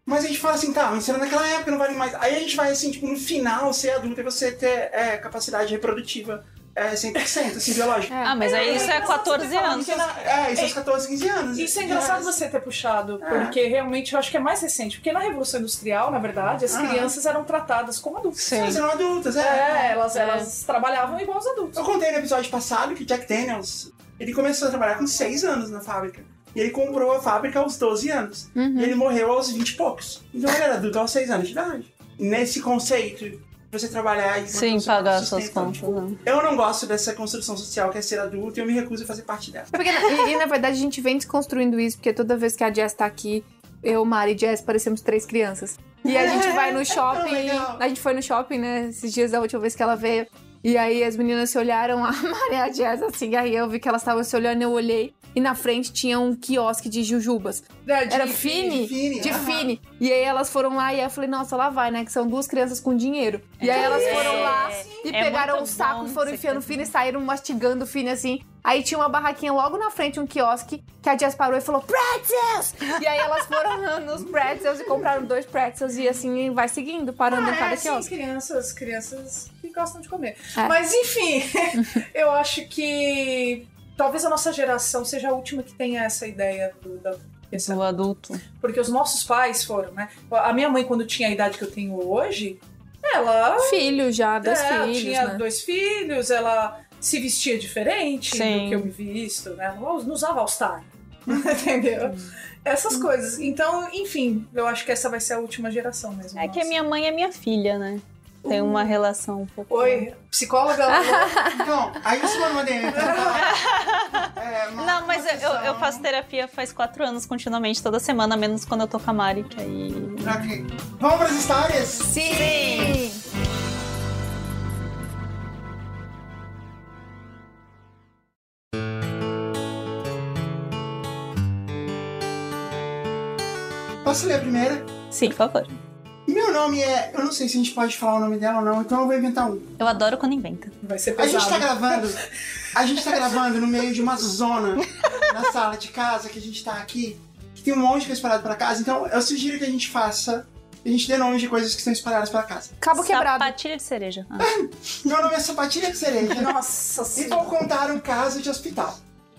Mas a gente fala assim, tá, mas será naquela época não vale mais. Aí a gente vai, assim, tipo, no final, ser adulto é você ter é, capacidade reprodutiva É 100%, assim, biológico. É. Ah, mas aí isso é 14 anos. Porque na- É, isso aos 14, 15 anos. Isso é engraçado você ter puxado, É. porque realmente eu acho que é mais recente. Porque na Revolução Industrial, na verdade, as Ah. crianças eram tratadas como adultos. Elas eram adultas, é. É, elas, É. elas trabalhavam igual os adultos. Eu contei no episódio passado que Jack Daniels, ele começou a trabalhar com 6 anos na fábrica. E ele comprou a fábrica aos 12 anos. Uhum. E ele morreu aos 20 e poucos. Então ele era adulto aos 6 anos de idade. Nesse conceito, você trabalhar e Sim, pagar suas contas. tipo, né? Eu não gosto dessa construção social que é ser adulto e eu me recuso a fazer parte dela. Porque, na- e, e, na verdade a gente vem desconstruindo isso, porque toda vez que a Jess tá aqui, eu, Mari e Jess parecemos três crianças. E a gente vai no shopping, legal. a gente foi no shopping, né, esses dias da última vez que ela veio. E aí as meninas se olharam, a Mari e a Jess, assim, aí eu vi que elas estavam se olhando, eu olhei. E na frente tinha um quiosque de jujubas. É, de- Era Fini, Fini, de. Fini. E aí elas foram lá e aí eu falei, nossa, lá vai, né? Que são duas crianças com dinheiro. E aí elas foram lá e É pegaram muito um saco e foram enfiando Fini e saíram mastigando Fini assim. Aí tinha uma barraquinha logo na frente, um quiosque, que a Jess parou e falou, pretzels! E aí elas foram nos pretzels e compraram dois pretzels e assim vai seguindo, parando em Ah, cada é, sim, quiosque. crianças, crianças que gostam de comer. É. Mas enfim, eu acho que talvez a nossa geração seja a última que tenha essa ideia do, da essa- Do adulto. porque os nossos pais foram, né? A minha mãe quando tinha a idade que eu tenho hoje, ela Filho já, dois é, filhos, tinha né? dois filhos, ela se vestia diferente Sim. do que eu me visto, né? Não não usava All-Star. Entendeu? Essas coisas. Então, enfim, eu acho que essa vai ser a última geração mesmo. É que a nossa. minha mãe é minha filha, né? Tem uma relação um pouco. Oi, psicóloga? Então, aí você manda uma DM pra falar. É, uma- Não, mas eu, eu- faço terapia faz quatro anos continuamente, toda semana, menos quando eu tô com a Mari, que aí. Ok. Vamos pras histórias? Sim! Posso ler a primeira? Sim, por favor. Meu nome é. Eu não sei se a gente pode falar o nome dela ou não, então eu vou inventar um. Eu adoro quando inventa. Vai ser A gente tá pesado. gravando. A gente tá gravando no meio de uma zona na sala de casa que a gente tá aqui, que tem um monte de coisa espalhada pra casa. Então eu sugiro que a gente faça. A gente dê nomes de coisas que estão espalhadas pra casa. Cabo quebrado. Sapatilha de cereja. Ah. Meu nome é Sapatilha de Cereja. Nossa E vou contar um caso de hospital.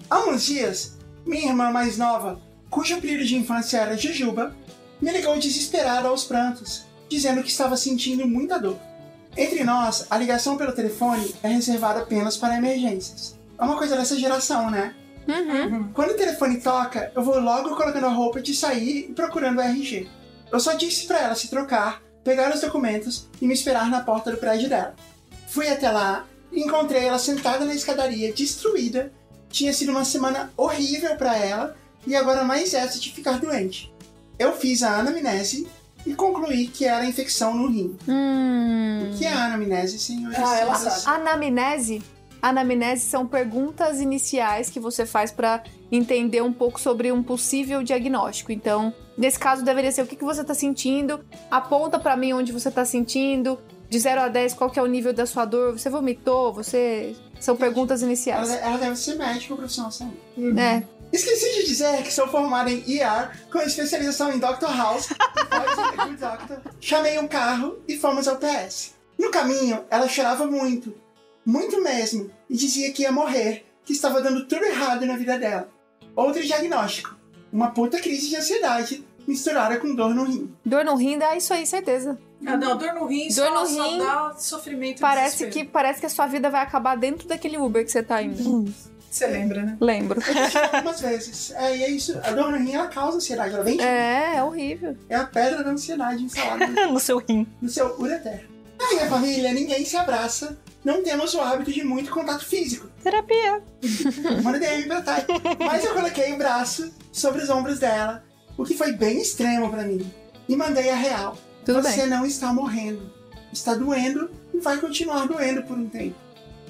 Há uns dias, minha irmã mais nova, cujo apelido de infância era Jujuba, me ligou desesperada aos prantos, dizendo que estava sentindo muita dor. Entre nós, a ligação pelo telefone é reservada apenas para emergências. É uma coisa dessa geração, né? Uhum. Quando o telefone toca, eu vou logo colocando a roupa de sair e procurando o RG. Eu só disse pra ela se trocar, pegar os documentos e me esperar na porta do prédio dela. Fui até lá e encontrei ela sentada na escadaria, destruída. Tinha sido uma semana horrível pra ela e agora mais essa de ficar doente. Eu fiz a anamnese e concluí que era infecção no rim. Hum. O que é a anamnese, senhores? Ah, ela sabe. Anamnese. Anamnese são perguntas iniciais que você faz para entender um pouco sobre um possível diagnóstico. Então, nesse caso, deveria ser o que, que você tá sentindo, aponta para mim onde você tá sentindo, de 0 a 10, qual que é o nível da sua dor, você vomitou, você... São perguntas Ela, iniciais. ela deve ser médica ou profissional de saúde. É. Esqueci de dizer que sou formada em ER com especialização em Dr. House depois Doctor. Chamei um carro e fomos ao PS. No caminho, ela chorava muito, muito mesmo, e dizia que ia morrer, que estava dando tudo errado na vida dela. Outro diagnóstico: uma puta crise de ansiedade misturada com dor no rim. Dor no rim dá isso aí, certeza. Ah, não, dor no rim, Dor só, no só rim, dá sofrimento e Parece que, parece que a sua vida vai acabar dentro daquele Uber que você tá indo. Você lembra, né? Lembro. Eu já algumas vezes. É, e é isso. A dor no rim ela causa ansiedade. Ela vem de- É, é horrível. é a pedra da ansiedade instalada no seu rim. no seu ureter. Na minha família, ninguém se abraça. Não temos o hábito de muito contato físico. Terapia. Manda DM pra Thay. Mas eu coloquei o braço sobre os ombros dela, o que foi bem extremo pra mim. E mandei a real. Tudo Você bem. não está morrendo. Está doendo e vai continuar doendo por um tempo.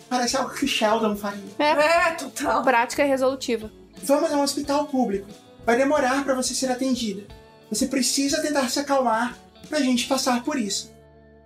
Parece algo que o Sheldon faria. É, total. Prática e resolutiva. Vamos a um hospital público. Vai demorar para você ser atendida. Você precisa tentar se acalmar pra gente passar por isso.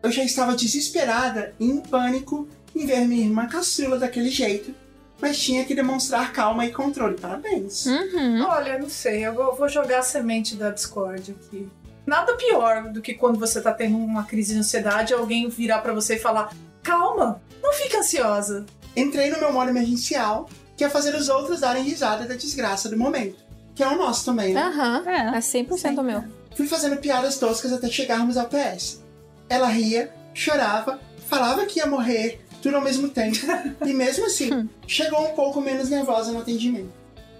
Eu já estava desesperada e em pânico em ver minha irmã caçula daquele jeito, mas tinha que demonstrar calma e controle. Parabéns. Uhum. Olha, não sei, eu vou, vou jogar a semente da Discord aqui. Nada pior do que quando você tá tendo uma crise de ansiedade, alguém virar pra você e falar: calma, não fica ansiosa. entrei no meu modo emergencial, que é fazer os outros darem risada da desgraça do momento. Que é o nosso também, né? Aham. É. É 100% o meu. Fui fazendo piadas toscas até chegarmos ao PS. Ela ria, chorava, falava que ia morrer, tudo ao mesmo tempo, e mesmo assim, chegou um pouco menos nervosa no atendimento.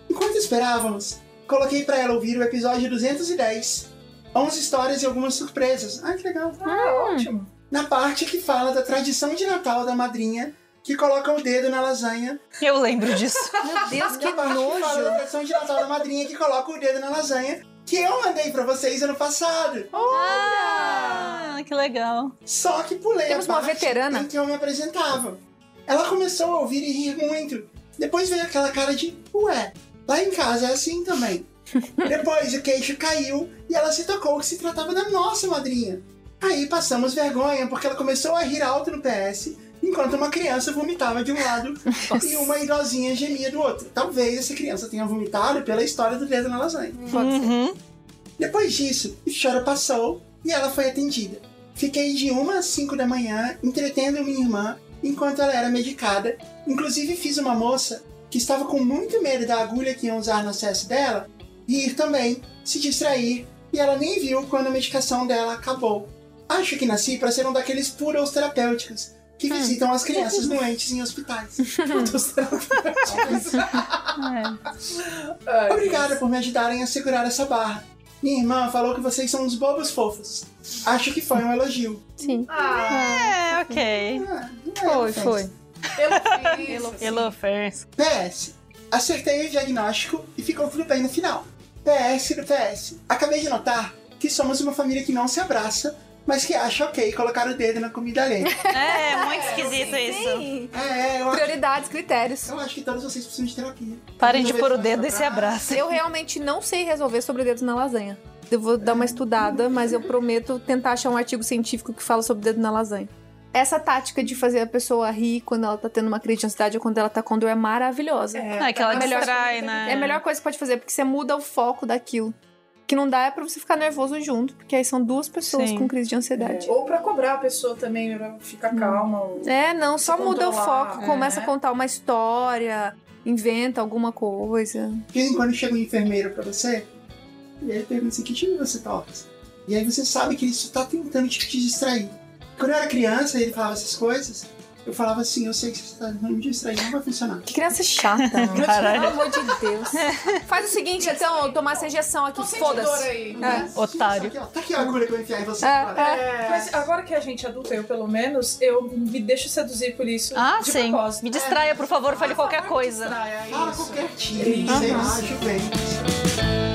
Enquanto esperávamos, coloquei pra ela ouvir o episódio 210, 11 histórias e algumas surpresas. Ai, que legal. Ah, ótimo. Na parte que fala da tradição de Natal da madrinha, que coloca o dedo na lasanha. Eu lembro disso. Meu Deus, que parte que fala da nojo. tradição de Natal da madrinha, que coloca o dedo na lasanha, que eu mandei pra vocês ano passado. Ah, que legal. Só que pulei Temos a uma parte veterana. em que eu me apresentava. Ela começou a ouvir e rir muito. Depois veio aquela cara de, ué, lá em casa é assim também. Depois o queixo caiu e ela se tocou que se tratava da nossa madrinha. Aí passamos vergonha porque ela começou a rir alto no PS, enquanto uma criança vomitava de um lado e uma idosinha gemia do outro. Talvez essa criança tenha vomitado pela história do dedo na lasanha. Uhum. Depois disso, o choro passou e ela foi atendida. Fiquei de uma às cinco da manhã entretendo minha irmã enquanto ela era medicada. Inclusive fiz uma moça que estava com muito medo da agulha que iam usar no acesso dela rir também, se distrair, e ela nem viu quando a medicação dela acabou. Acho que nasci para ser um daqueles puros terapêuticos que visitam as crianças doentes em hospitais. É. Ai, Obrigada por me ajudarem a segurar essa barra. Minha irmã falou que vocês são uns bobos fofos. Acho que foi um elogio. Sim. Ah, É, ok. Ah, é Foi, foi. pelo fim. Hello, Fers. PS. Acertei o diagnóstico e ficou tudo bem no final. PS do PS. Acabei de notar que somos uma família que não se abraça, mas que acha ok colocar o dedo na comida alheia. É, muito esquisito isso. Sim. É, eu acho, Prioridades, critérios. eu acho que todos vocês precisam de terapia. Parem de pôr o dedo e se abracem. Eu realmente não sei resolver sobre dedos na lasanha. Eu vou dar uma estudada, mas eu prometo tentar achar um artigo científico que fala sobre dedo na lasanha. Essa tática de fazer a pessoa rir quando ela tá tendo uma crise de ansiedade ou quando ela tá com dor é maravilhosa. É, É que ela É melhor- distrai, né? a melhor coisa que você pode fazer, porque você muda o foco daquilo. Que não dá é pra você ficar nervoso junto, porque aí são duas pessoas Sim. com crise de ansiedade. Ou pra cobrar a pessoa também, pra ficar calma. Ou... É, não, só muda o foco, é. começa a contar uma história, inventa alguma coisa. De vez em quando chega um enfermeiro pra você e ele pergunta assim, que time você torce? E aí você sabe que ele só tá tentando te, distrair. Quando eu era criança e ele falava essas coisas, eu falava assim, eu sei que você tá me distrair, não vai funcionar. Que criança chata, mano. Caralho. Pelo amor de Deus. Faz o seguinte, então, eu tomar essa injeção aqui, foda-se. aí. É. né? Otário. Tá aqui, ó, tá aqui a agulha que eu vou enfiar em você. É, agora. é. Mas agora que a gente é adulta, eu pelo menos, eu me deixo seduzir por isso. Ah, de sim. propósito. Me distraia, por favor, fale qualquer coisa. Distraia, Fala isso. qualquer time, sei lá,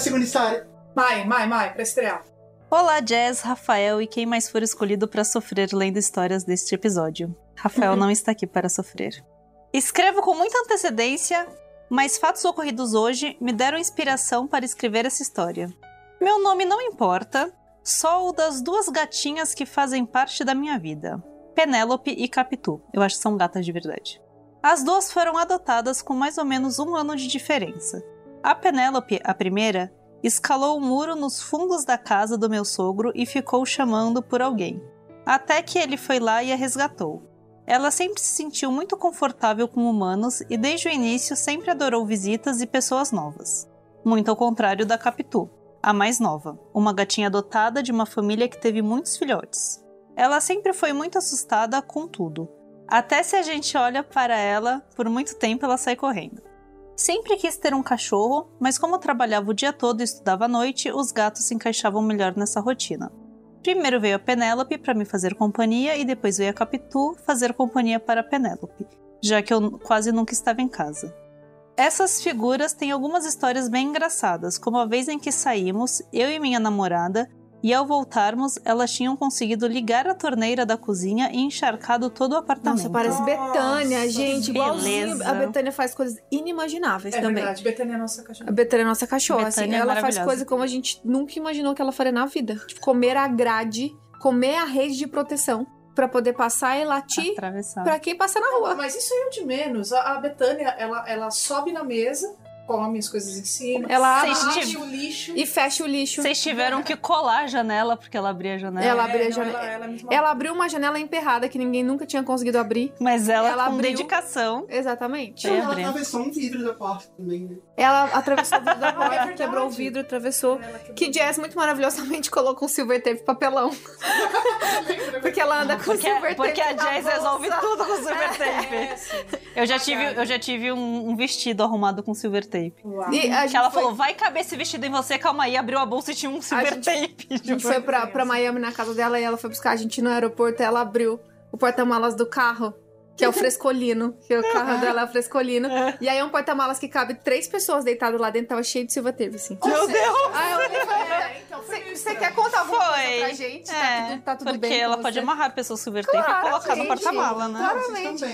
Isso. Juventus. Quem quer ler a segunda história? Mai, Mai, Mai, pra estrear. Olá, Jazz, Rafael e quem mais for escolhido para sofrer lendo histórias deste episódio. Rafael não está aqui para sofrer. Escrevo com muita antecedência, mas fatos ocorridos hoje me deram inspiração para escrever essa história. Meu nome não importa, só o das duas gatinhas que fazem parte da minha vida: Penélope e Capitu. Eu acho que são gatas de verdade. As duas foram adotadas com mais ou menos um ano de diferença. A Penélope, a primeira, escalou o muro nos fundos da casa do meu sogro e ficou chamando por alguém. Até que ele foi lá e a resgatou. Ela sempre se sentiu muito confortável com humanos e desde o início sempre adorou visitas e pessoas novas. Muito ao contrário da Capitu, a mais nova, uma gatinha adotada de uma família que teve muitos filhotes. Ela sempre foi muito assustada com tudo. Até se a gente olha para ela, por muito tempo ela sai correndo. Sempre quis ter um cachorro, mas como trabalhava o dia todo e estudava à noite, os gatos se encaixavam melhor nessa rotina. Primeiro veio a Penélope para me fazer companhia e depois veio a Capitu fazer companhia para a Penélope, já que eu quase nunca estava em casa. Essas figuras têm algumas histórias bem engraçadas, como a vez em que saímos, eu e minha namorada, e ao voltarmos, elas tinham conseguido ligar a torneira da cozinha e encharcado todo o apartamento. Nossa, parece Betânia, gente. que Igualzinho. beleza. A Betânia faz coisas inimagináveis É também. verdade, Betânia é nossa A cachorra. Betânia é nossa cachorra, assim. É Ela faz coisas como a gente nunca imaginou que ela faria na vida. Tipo, comer a grade, comer a rede de proteção pra poder passar e latir Atravessar. pra quem passa na rua. Mas isso aí é o de menos. A, a Betânia, ela, ela sobe na mesa, come as coisas em cima. Ela abre tive- o lixo. e fecha o lixo. Vocês tiveram que colar a janela porque ela abria a janela. Ela abriu a não, janela. Ela, ela, mesma- Ela abriu uma janela emperrada que ninguém nunca tinha conseguido abrir. Mas ela, Ela com abriu. dedicação. Exatamente. Ela abrindo. atravessou um vidro da porta também, né? Ela atravessou o vidro da é porta, quebrou o vidro, atravessou. Quebrou. Que Jazz muito maravilhosamente colocou um silver tape papelão. Porque ela anda com Porque, silver tape. porque a Jazz bolsa. resolve tudo com silver tape. É, sim. Eu já tive, eu já tive um, um vestido arrumado com silver tape. Uau. E a gente Que ela foi, falou, vai caber esse vestido em você, calma aí. Abriu a bolsa e tinha um silver gente- tape. a gente foi pra, pra Miami na casa dela e ela foi buscar a gente no aeroporto. Ela abriu o porta-malas do carro. Que é o frescolino, que o carro dela é o frescolino. E aí é um porta-malas que cabe três pessoas deitadas lá dentro, tava cheio de silver tape, assim. Meu Deus! Ah, e falei, É, então Você né? quer contar alguma Foi. coisa pra gente? tá, É, tudo, tá tudo porque bem com ela pode amarrar a pessoa silver tape e colocar no porta-mala, né? Claramente.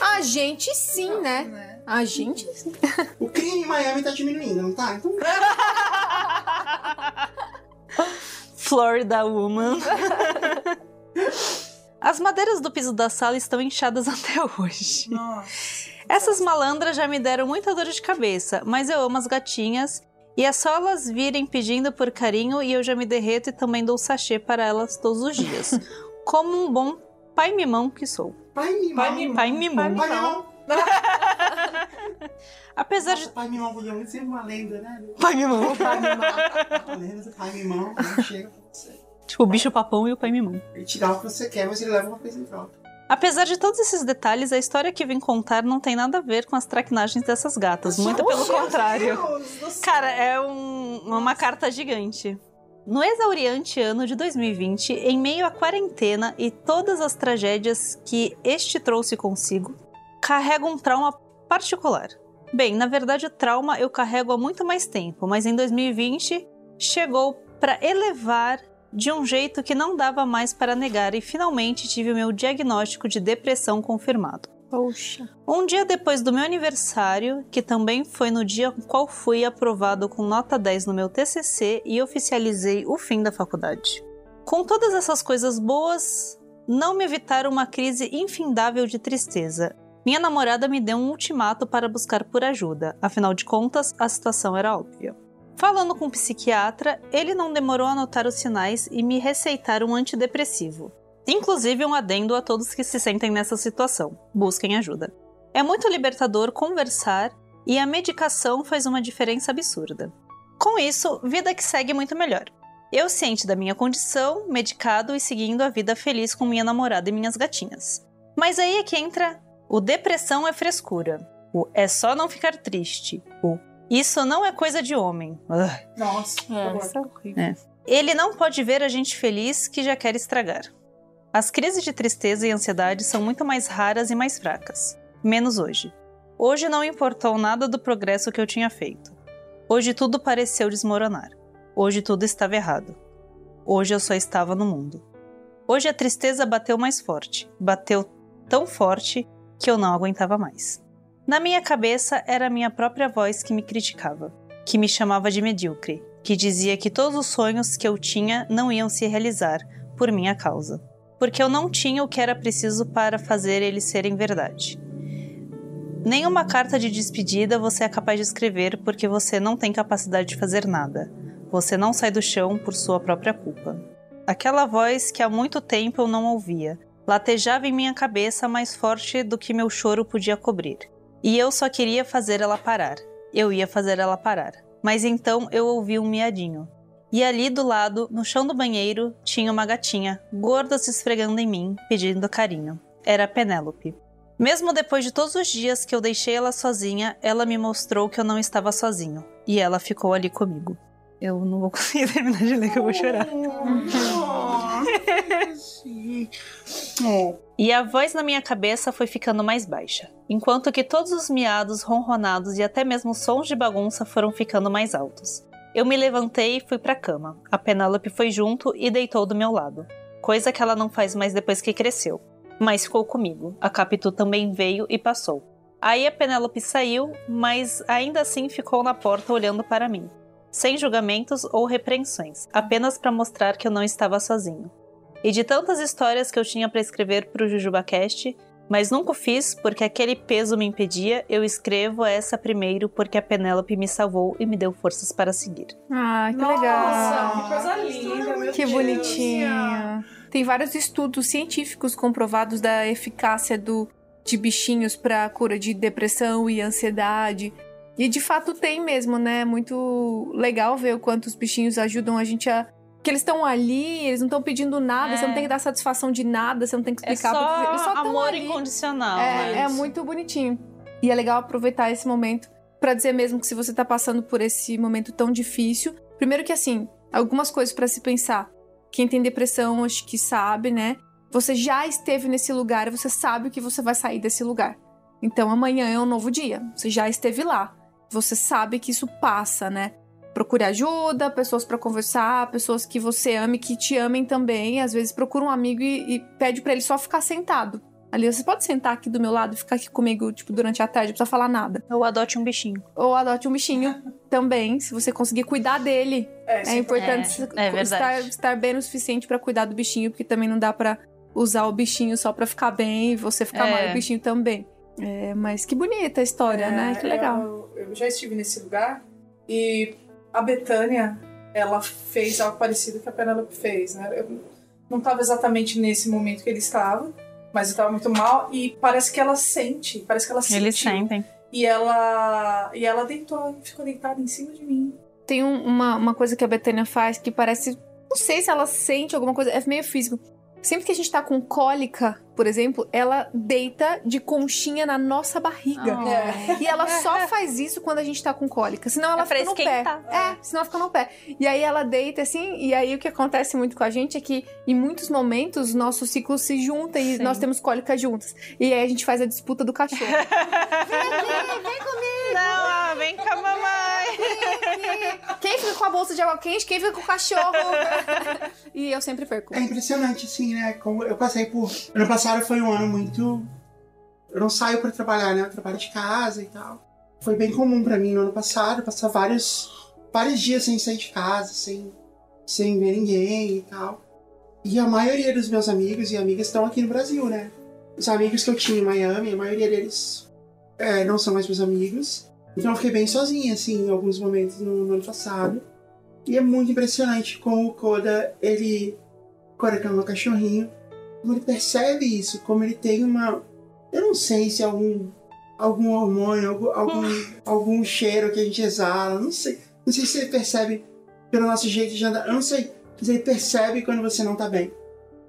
A gente sim, né? A gente. O crime em Miami tá diminuindo, não tá? Então, Florida Woman. As madeiras do piso da sala estão inchadas até hoje. Nossa. Essas malandras já me deram muita dor de cabeça, mas eu amo as gatinhas. E é só elas virem pedindo por carinho e eu já me derreto e também dou sachê para elas todos os dias. Como um bom pai mimão que sou. pai mimão. Pai mimão. Pai mimão. Pai mimão. Apesar de. Nossa, pai mimão podia muito ser uma lenda, né? Pai mimão. Pai mimão. Pai mimão, chega pra você. Tipo, o bicho papão e o pai mimão. Ele te dá o que você quer, mas ele leva uma coisa em troca. Apesar de todos esses detalhes, a história que vim contar não tem nada a ver com as traquinagens dessas gatas. Muito pelo contrário. Deus do. Cara, é um- uma carta gigante. No exauriante ano de 2020, em meio à quarentena e todas as tragédias que este trouxe consigo, carrego um trauma particular. Bem, na verdade, o trauma eu carrego há muito mais tempo, mas em 2020 chegou para elevar de um jeito que não dava mais para negar e finalmente tive o meu diagnóstico de depressão confirmado. Poxa. Um dia depois do meu aniversário, que também foi no dia em qual fui aprovado com nota 10 no meu TCC e oficializei o fim da faculdade. Com todas essas coisas boas, não me evitaram uma crise infindável de tristeza. Minha namorada me deu um ultimato para buscar por ajuda, afinal de contas, a situação era óbvia. Falando com o psiquiatra, ele não demorou a notar os sinais e me receitar um antidepressivo. Inclusive um adendo a todos que se sentem nessa situação. Busquem ajuda. É muito libertador conversar e a medicação faz uma diferença absurda. Com isso, vida que segue muito melhor. Eu ciente da minha condição, medicado e seguindo a vida feliz com minha namorada e minhas gatinhas. Mas aí é que entra o depressão é frescura. O é só não ficar triste. O isso não é coisa de homem. Ugh. Nossa, É, que horror. Ele não pode ver a gente feliz que já quer estragar. As crises de tristeza e ansiedade são muito mais raras e mais fracas. Menos hoje. Hoje não importou nada do progresso que eu tinha feito. Hoje tudo pareceu desmoronar. Hoje tudo estava errado. Hoje eu só estava no mundo. Hoje a tristeza bateu mais forte. Bateu tão forte que eu não aguentava mais. Na minha cabeça era a minha própria voz que me criticava, que me chamava de medíocre, que dizia que todos os sonhos que eu tinha não iam se realizar por minha causa, porque eu não tinha o que era preciso para fazer eles serem verdade. Nenhuma carta de despedida você é capaz de escrever porque você não tem capacidade de fazer nada. Você não sai do chão por sua própria culpa. Aquela voz que há muito tempo eu não ouvia, latejava em minha cabeça mais forte do que meu choro podia cobrir. E eu só queria fazer ela parar. Eu ia fazer ela parar. Mas então eu ouvi um miadinho. E ali do lado, no chão do banheiro, tinha uma gatinha, gorda se esfregando em mim, pedindo carinho. Era Penélope. Mesmo depois de todos os dias que eu deixei ela sozinha, ela me mostrou que eu não estava sozinho. E ela ficou ali comigo. Eu não vou conseguir terminar de ler que eu vou chorar. E a voz na minha cabeça foi ficando mais baixa, enquanto que todos os miados, ronronados e até mesmo sons de bagunça foram ficando mais altos. Eu me levantei e fui pra cama. A Penélope foi junto e deitou do meu lado, coisa que ela não faz mais depois que cresceu. Mas ficou comigo. A Capitu também veio e passou. Aí a Penélope saiu, mas ainda assim ficou na porta olhando para mim, sem julgamentos ou repreensões, apenas para mostrar que eu não estava sozinho. E de tantas histórias que eu tinha para escrever para o JujubaCast, Mas nunca o fiz porque aquele peso me impedia. Eu escrevo essa primeiro porque a Penélope me salvou e me deu forças para seguir. Ah, que Nossa, legal. que coisa linda, Que Deus. bonitinho. Tem vários estudos científicos comprovados da eficácia do, de bichinhos para cura de depressão e ansiedade. E de fato tem mesmo, né? Muito legal ver o quanto os bichinhos ajudam a gente a. Que eles estão ali, eles não estão pedindo nada, É. você não tem que dar satisfação de nada, você não tem que É explicar. só, porque eles só amor ali. incondicional. É, né? é muito bonitinho. E é legal aproveitar esse momento pra dizer mesmo que se você tá passando por esse momento tão difícil, primeiro que assim, algumas coisas pra se pensar. Quem tem depressão, acho que sabe, né? Você já esteve nesse lugar e você sabe que você vai sair desse lugar. Então amanhã é um novo dia. Você já esteve lá. Você sabe que isso passa, né? Procure ajuda, pessoas pra conversar, pessoas que você ame, que te amem também. Às vezes procura um amigo e, e pede pra ele só ficar sentado. Ali, você pode sentar aqui do meu lado e ficar aqui comigo, tipo, durante a tarde, não precisa falar nada. Ou adote um bichinho. Ou adote um bichinho também, se você conseguir cuidar dele. É, É sim, importante é verdade. estar, estar bem o suficiente pra cuidar do bichinho, porque também não dá pra usar o bichinho só pra ficar bem e você ficar É. mal o bichinho também. É, mas que bonita a história, É, né? Que legal. Eu, eu já estive nesse lugar e a Betânia, ela fez algo parecido que a Penélope fez, né? Eu não estava exatamente nesse momento que ele estava, mas eu estava muito mal e parece que ela sente, parece que ela sentiu. Eles sentem. E ela, e ela deitou, ficou deitada em cima de mim. Tem um- uma, uma coisa que a Betânia faz que parece. Não sei se ela sente alguma coisa, é meio físico. Sempre que a gente tá com cólica, por exemplo, ela deita de conchinha na nossa barriga. Oh. É. E ela só faz isso quando a gente tá com cólica. Senão ela É fica no pé. É, senão ela fica no pé. E aí ela deita assim, e aí o que acontece muito com a gente é que em muitos momentos nosso ciclo se junta e Sim. nós temos cólica juntas. E aí a gente faz a disputa do cachorro. Não, ah, vem cá, mamãe. Quem fica com a bolsa de água quente, quem fica com o cachorro. e eu sempre perco. É impressionante, assim, né? Como eu passei por. Ano passado foi um ano muito. Eu não saio pra trabalhar, né? Eu trabalho de casa e tal. Foi bem comum pra mim no ano passado passar vários, vários dias sem sair de casa, sem, sem ver ninguém e tal. E a maioria dos meus amigos e amigas estão aqui no Brasil, né? Os amigos que eu tinha em Miami, a maioria deles é, não são mais meus amigos. Então eu fiquei bem sozinha, assim, em alguns momentos no, no ano passado. E é muito impressionante como o Koda, ele Koda que é o meu cachorrinho, como ele percebe isso, como ele tem uma. Eu não sei se é algum, algum hormônio, algum, algum, algum cheiro que a gente exala, não sei. Não sei se ele percebe pelo nosso jeito de andar, eu não sei. Mas ele percebe quando você não tá bem.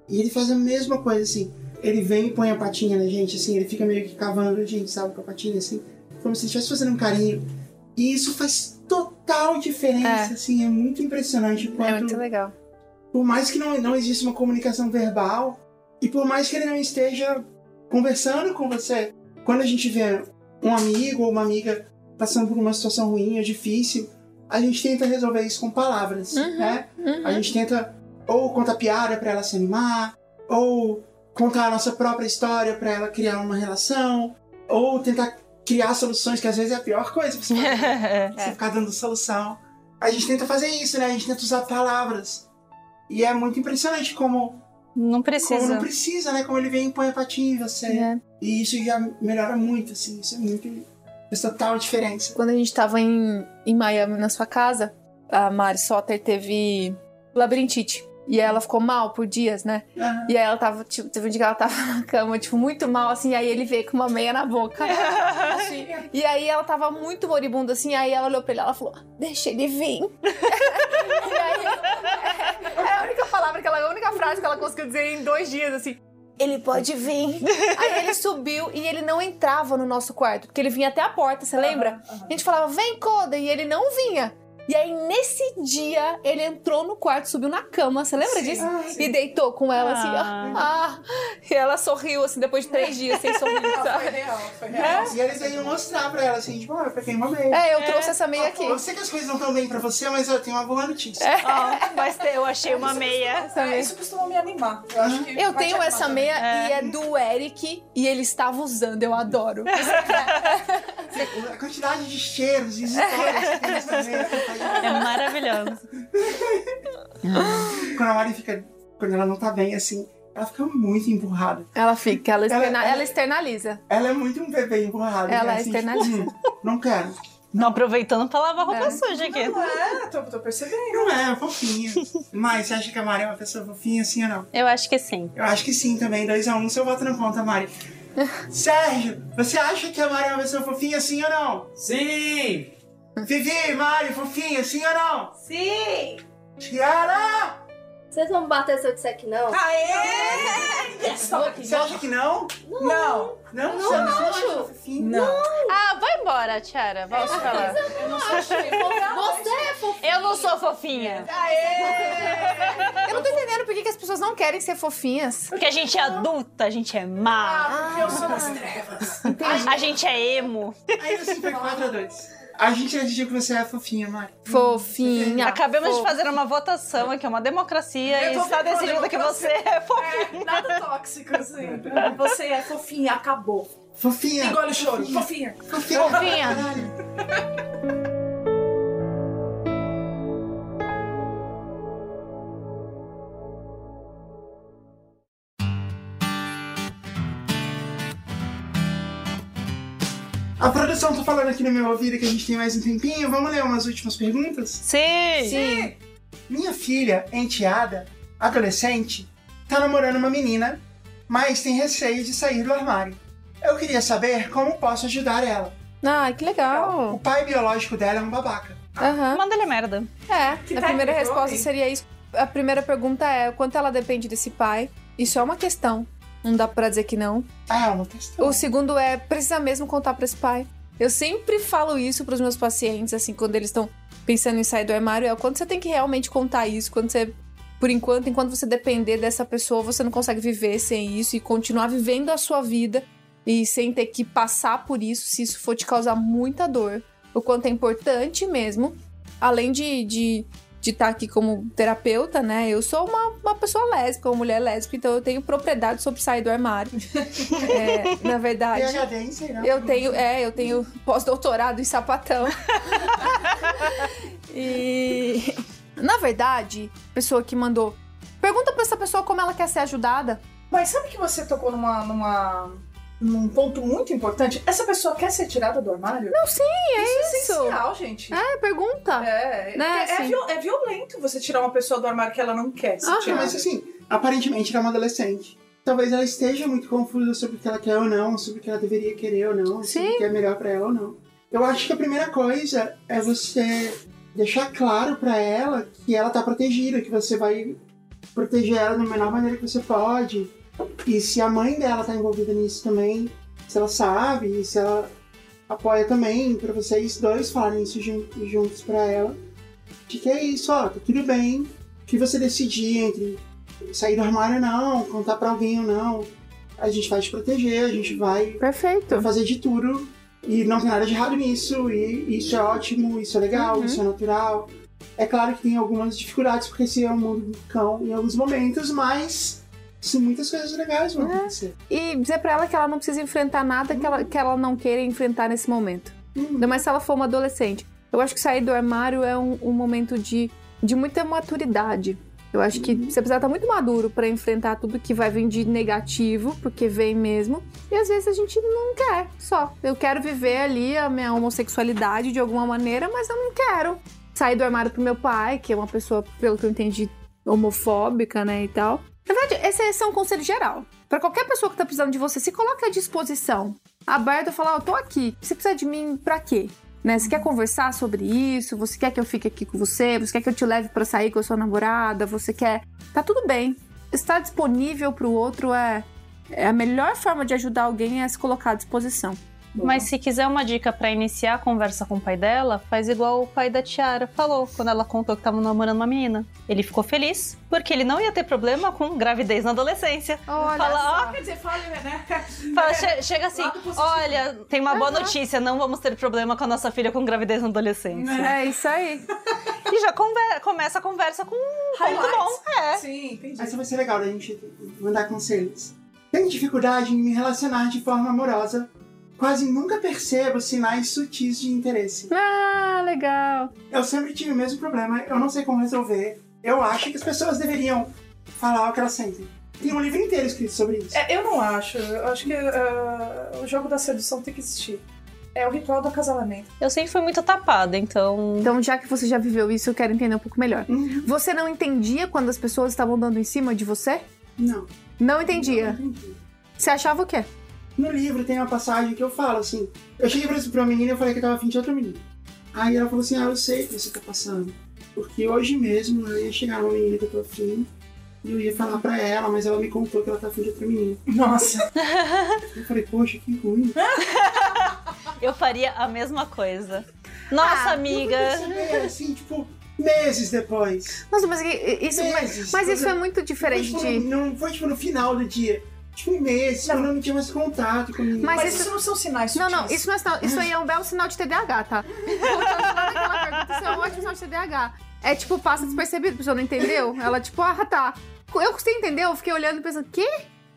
E ele faz a mesma coisa, assim. Ele vem e põe a patinha na gente, assim, ele fica meio que cavando a gente, sabe, com a patinha, assim. Como se estivesse fazendo um carinho. E isso faz total diferença, É. assim, é muito impressionante o É quanto muito legal. por mais que não, não exista uma comunicação verbal, e por mais que ele não esteja conversando com você, quando a gente vê um amigo ou uma amiga passando por uma situação ruim ou difícil, a gente tenta resolver isso com palavras, Uhum, né? Uhum. A gente tenta ou contar piada para ela se animar, ou contar a nossa própria história para ela criar uma relação, ou tentar criar soluções, que às vezes é a pior coisa, você É. você ficar dando solução. A gente tenta fazer isso, né? A gente tenta usar palavras. E é muito impressionante como, Não como precisa. não precisa, né? Como ele vem e põe a patinha em você. É. E isso já melhora muito, assim. Isso é muito. Faz total diferença. Quando a gente tava em, em Miami, na sua casa, a Mari Soter teve labirintite. E ela ficou mal por dias, né? Aham. E aí ela tava, tipo, teve um dia que ela tava na cama, tipo, muito mal, assim, aí ele veio com uma meia na boca. assim. E aí ela tava muito moribunda, assim, aí ela olhou pra ele e ela falou, deixa ele vir. e aí, é a única palavra que ela, a única frase que ela conseguiu dizer em dois dias, assim. Ele pode vir. Aí ele subiu e ele não entrava no nosso quarto, porque ele vinha até a porta, você lembra? Aham. A gente falava, vem, Coda, e ele não vinha. E aí, nesse dia, ele entrou no quarto, subiu na cama, você lembra Sim, disso? ah, sim. E deitou com ela assim, ó. Ah. Ah. E ela sorriu, assim, depois de três dias sem sorrir, Ah, foi real, foi real. E eles iam mostrar pra ela, assim, tipo, olha, pra quem uma meia. É, eu trouxe essa meia aqui. Eu sei que as coisas não estão bem pra você, mas eu tenho uma boa notícia. Ó, mas eu achei uma meia. Essa É, isso costuma me animar. Eu, acho que Eu te tenho essa também. meia e é do Eric e ele estava usando, eu adoro. A quantidade de cheiros e histórias que tem nessa meia. É maravilhoso. Quando a Mari fica. Quando ela não tá bem, assim, ela fica muito empurrada. Ela fica, ela, Ela- externa- ela- ela externaliza. Ela é muito um bebê empurrado. Ela Assim, externaliza. tipo, hum, não quero. Não aproveitando pra lavar roupa É. suja aqui. É, tô, tô percebendo. Não é, fofinha. Mas você acha que a Mari é uma pessoa fofinha assim ou não? Eu acho que sim. Eu acho que sim também, 2x1, um, seu voto não conta, Mari. Sérgio, você acha que a Mari é uma pessoa fofinha sim ou não? Sim! Vivi, Mari, fofinha sim ou não? Sim! Tiara! Vocês vão me bater se eu disser que não? Aê! Você acha que não? Não, Não, Eu você não acha acho. fofinha? não. Ah, vai embora, Tiara. Vamos falar. Eu não sou chique. Você é fofinho. Eu não sou fofinha. Eu não tô entendendo por que, que as pessoas não querem ser fofinhas. Porque a gente é adulta, a gente é má. Ah, porque eu sou das trevas. A gente é emo. Aí você foi 4x2. A gente decidiu que você é fofinha, Mari. Fofinha. Acabamos de fo- fazer uma votação aqui, uma democracia, Eu e está decidido que você é fofinha. É, nada tóxico, assim. Você é fofinha, acabou. Fofinha. Engole o choro. Fofinha. Fofinha. Fofinha. Caralho. A produção tá falando aqui no meu ouvido que a gente tem mais um tempinho. Vamos ler umas últimas perguntas? Sim. Sim. Minha filha, enteada, adolescente, tá namorando uma menina, mas tem receio de sair do armário. Eu queria saber como posso ajudar ela. Ai, que O legal. pai biológico dela é um babaca. Aham. Manda ele merda. É, Que a primeira técnico, resposta seria isso. A primeira pergunta é: o quanto ela depende desse pai? Isso é uma questão. Não dá pra dizer que não. Ah, uma questão. O segundo é: precisa mesmo contar pra esse pai? Eu sempre falo isso pros meus pacientes, assim, quando eles estão pensando em sair do armário, é o quanto você tem que realmente contar isso, quando você. Por enquanto, enquanto você depender dessa pessoa, você não consegue viver sem isso e continuar vivendo a sua vida e sem ter que passar por isso, se isso for te causar muita dor. O quanto é importante mesmo. Além de de de estar aqui como terapeuta, né? Eu sou uma, uma pessoa lésbica, uma mulher lésbica, então eu tenho propriedade sobre sair do armário. É, na verdade. PHD em sei lá. Eu tenho, é, eu tenho pós-doutorado em sapatão. e na verdade, pessoa que mandou, pergunta pra essa pessoa como ela quer ser ajudada. Mas sabe que você tocou numa, numa, num ponto muito importante? Essa pessoa quer ser tirada do armário? Não, sim, é Isso é isso. essencial, gente. É, pergunta. É, Né, é, é assim. viol- é violento você tirar uma pessoa do armário que ela não quer se tirar. Mas assim, aparentemente ela é uma adolescente. Talvez ela esteja muito confusa sobre o que ela quer ou não, sobre o que ela deveria querer ou não, sobre Sim. o que é melhor pra ela ou não. Eu acho que a primeira coisa é você deixar claro pra ela que ela tá protegida, que você vai proteger ela da menor maneira que você pode. E se a mãe dela tá envolvida nisso também, se ela sabe, e se ela apoia também, pra vocês dois falarem isso jun- juntos pra ela. De que é isso, ó, tá tudo bem. O que você decidir entre sair do armário ou não, contar pra alguém ou não, a gente vai te proteger, a gente vai Perfeito. fazer de tudo. E não tem nada de errado nisso, e isso é ótimo, isso é legal, Uhum. isso é natural. É claro que tem algumas dificuldades, porque esse é um mundo do cão em alguns momentos, mas são muitas coisas legais vão acontecer. E dizer pra ela que ela não precisa enfrentar nada que ela, que ela não queira enfrentar nesse momento. Hum. Ainda mais se ela for uma adolescente. Eu acho que sair do armário é um, um momento de, de muita maturidade. Eu acho que você precisa estar muito maduro pra enfrentar tudo que vai vir de negativo, porque vem mesmo. E às vezes a gente não quer, só. Eu quero viver ali a minha homossexualidade de alguma maneira, mas eu não quero sair do armário pro meu pai, que é uma pessoa, pelo que eu entendi, homofóbica, né, e tal. Na verdade, esse é um conselho geral. Pra qualquer pessoa que tá precisando de você, se coloque à disposição. Aberto falar, eu tô aqui. Você precisa de mim pra quê? Né? Você quer conversar sobre isso? Você quer que eu fique aqui com você? Você quer que eu te leve pra sair com a sua namorada? Você quer. Tá tudo bem. Estar disponível pro outro é, é a melhor forma de ajudar alguém é se colocar à disposição. Mas se quiser uma dica pra iniciar a conversa com o pai dela, faz igual o pai da Tiara falou quando ela contou que tava namorando uma menina. Ele ficou feliz porque ele não ia ter problema com gravidez na adolescência. Olha Fala, ó, Quer dizer, fale, né? Fala, che- chega assim, olha, tem uma boa notícia, não vamos ter problema com a nossa filha com gravidez na adolescência. É isso aí. E já começa a conversa com um ponto bom. É. Sim, entendi. Essa vai ser legal da gente mandar conselhos. Tenho dificuldade em me relacionar de forma amorosa. Quase nunca percebo sinais sutis de interesse. Ah, legal. Eu sempre tive o mesmo problema, eu não sei como resolver. Eu acho que as pessoas deveriam falar o que elas sentem. Tem um livro inteiro escrito sobre isso. É, eu não acho. Eu acho que ah, o jogo da sedução tem que existir. É o ritual do acasalamento. Eu sempre fui muito tapada, então. Então, já que você já viveu isso, eu quero entender um pouco melhor. Uhum. Você não entendia quando as pessoas estavam dando em cima de você? Não. Não entendia. Não entendi. Você achava o quê? No livro tem uma passagem que eu falo assim. Eu cheguei pra, pra uma menina e falei que eu tava afim de outra menina. Aí ela falou assim: Ah, eu sei o que você tá passando. Porque hoje mesmo eu ia chegar numa menina que eu tô afim e eu ia falar pra ela, mas ela me contou que ela tá afim de outra menina. Nossa. Eu falei, poxa, que ruim. Eu faria a mesma coisa. Nossa, Ah, amiga. Perceber, assim, tipo, meses depois. Nossa, mas isso, mas, Meses. mas isso Coisa- é muito diferente. Não foi, tipo, no- não foi tipo no final do dia. Tipo, meses, quando eu não tinha mais contato com ninguém. Mas Mas, isso- isso não são sinais Não, sutis. não, isso não é sinal. Isso aí é um belo sinal de TDAH, tá? Pergunta, isso é um ótimo sinal de TDAH. É tipo, passa despercebido, a pessoa não entendeu. Ela, tipo, ah, tá. Eu custei entender, eu fiquei olhando e pensando, quê?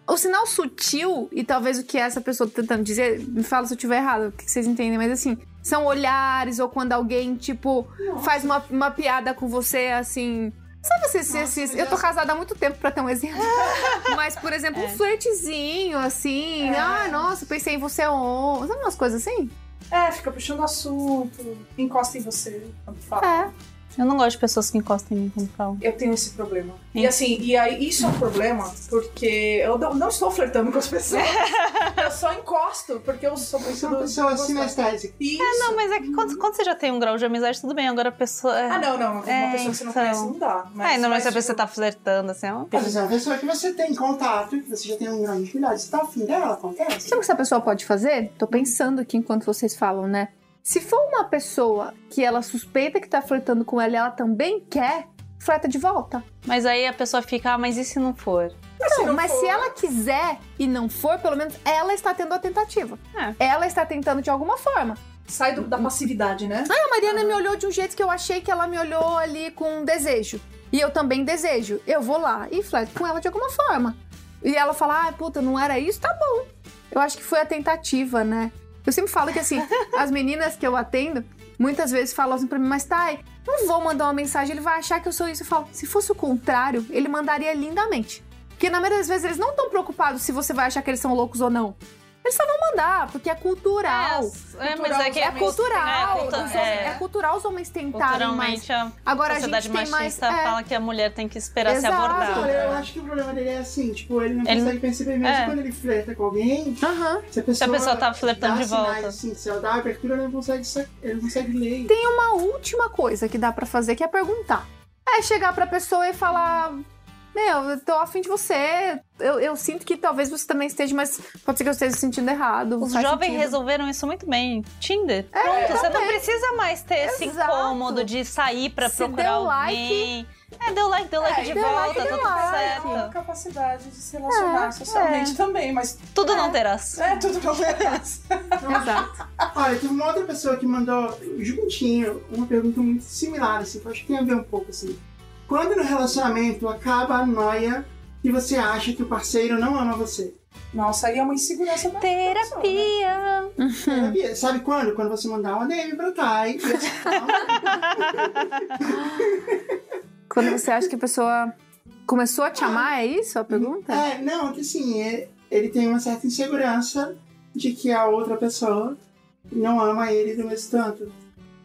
O sinal sutil, e talvez o que essa pessoa tá tentando dizer, me fala se eu estiver errado, o que vocês entendem, mas assim, são olhares, ou quando alguém, tipo, faz uma, uma piada com você, assim. Sabe se, se, Nossa, se- Eu tô casada há muito tempo pra ter um exemplo. Mas, por exemplo, um flertezinho, assim. É. Ah, nossa, pensei em você ontem. Sabe umas coisas assim? É, fica puxando assunto, encosta em você quando fala. É. Eu não gosto de pessoas que encostam em mim quando falam. Eu tenho esse problema. Sim. E assim, e aí isso é um problema porque eu não, não estou flertando com as pessoas. eu só encosto porque eu sou muito Você é uma pessoa sinestésica. Isso. Não, mas é que quando, quando você já tem um grau de amizade, tudo bem. Agora a pessoa. É... Ah, não, não. Uma É, pessoa que você não então. conhece não dá. Mas, é, não, mas se a tipo, pessoa tá flertando, assim, é uma... Mas é uma pessoa que você tem contato, que você já tem um grau de intimidade. Você tá afim dela, acontece. Sabe o que essa pessoa pode fazer? Tô pensando aqui enquanto vocês falam, né? Se for uma pessoa que ela suspeita que tá flertando com ela e ela também quer, fleta de volta. Mas aí a pessoa fica, ah, mas e se não for? Mas se Não, não mas for- se ela quiser e não for, pelo menos ela está tendo a tentativa. É. Ela está tentando de alguma forma. Sai do- da passividade, né? A Mariana me olhou de um jeito que eu achei que ela me olhou ali com desejo. E eu também desejo. Eu vou lá e flerto com ela de alguma forma. E ela fala, ah, puta, não era isso? Tá bom. Eu acho que foi a tentativa, né? Eu sempre falo que, assim, as meninas que eu atendo, muitas vezes falam assim pra mim, mas Thay, não vou mandar uma mensagem, ele vai achar que eu sou isso. Eu falo, se fosse o contrário, ele mandaria lindamente. Porque na maioria das vezes eles não estão preocupados se você vai achar que eles são loucos ou não. Eles só vão mandar, porque é cultural. É, mas é que É cultural. É, cultu- é. é cultural os homens tentarem mais. A Agora a gente sociedade tem mais. machista é, fala que a mulher tem que esperar Exato. ser abordada. Eu acho que o problema dele é assim, tipo, ele não Ele- consegue perceber mesmo é. quando ele flerta com alguém. Aham. Se a pessoa, pessoa tá flertando de volta. Sinais, assim, se ela dá abertura, ele não consegue, ele não consegue ler. Tem uma última coisa que dá pra fazer que é perguntar. É chegar pra pessoa e falar: Meu, eu tô afim de você. Eu, eu sinto que talvez você também esteja, mas pode ser que eu esteja se sentindo errado. Os jovens sentido. resolveram isso muito bem. Tinder. Pronto, você não também. precisa mais ter esse Exato. incômodo de sair pra Se procurar deu like- alguém. É, deu like, deu like É, de deu volta, like, tá tudo like. É certo. capacidade de se relacionar É, socialmente também, mas Tudo não terás. é tudo não merece. Exato. Olha, teve uma outra pessoa que mandou juntinho uma pergunta muito similar, assim, que eu acho que tem a ver um pouco, assim. Quando no relacionamento acaba a noia e você acha que o parceiro não ama você? Nossa, aí é uma insegurança da pessoa, né? Terapia. Terapia. Sabe quando? Quando você mandar uma DM pra Thay. Quando você acha que a pessoa começou a te amar, é isso a pergunta? É, não, que assim, é- ele tem uma certa insegurança de que a outra pessoa não ama ele do mesmo tanto.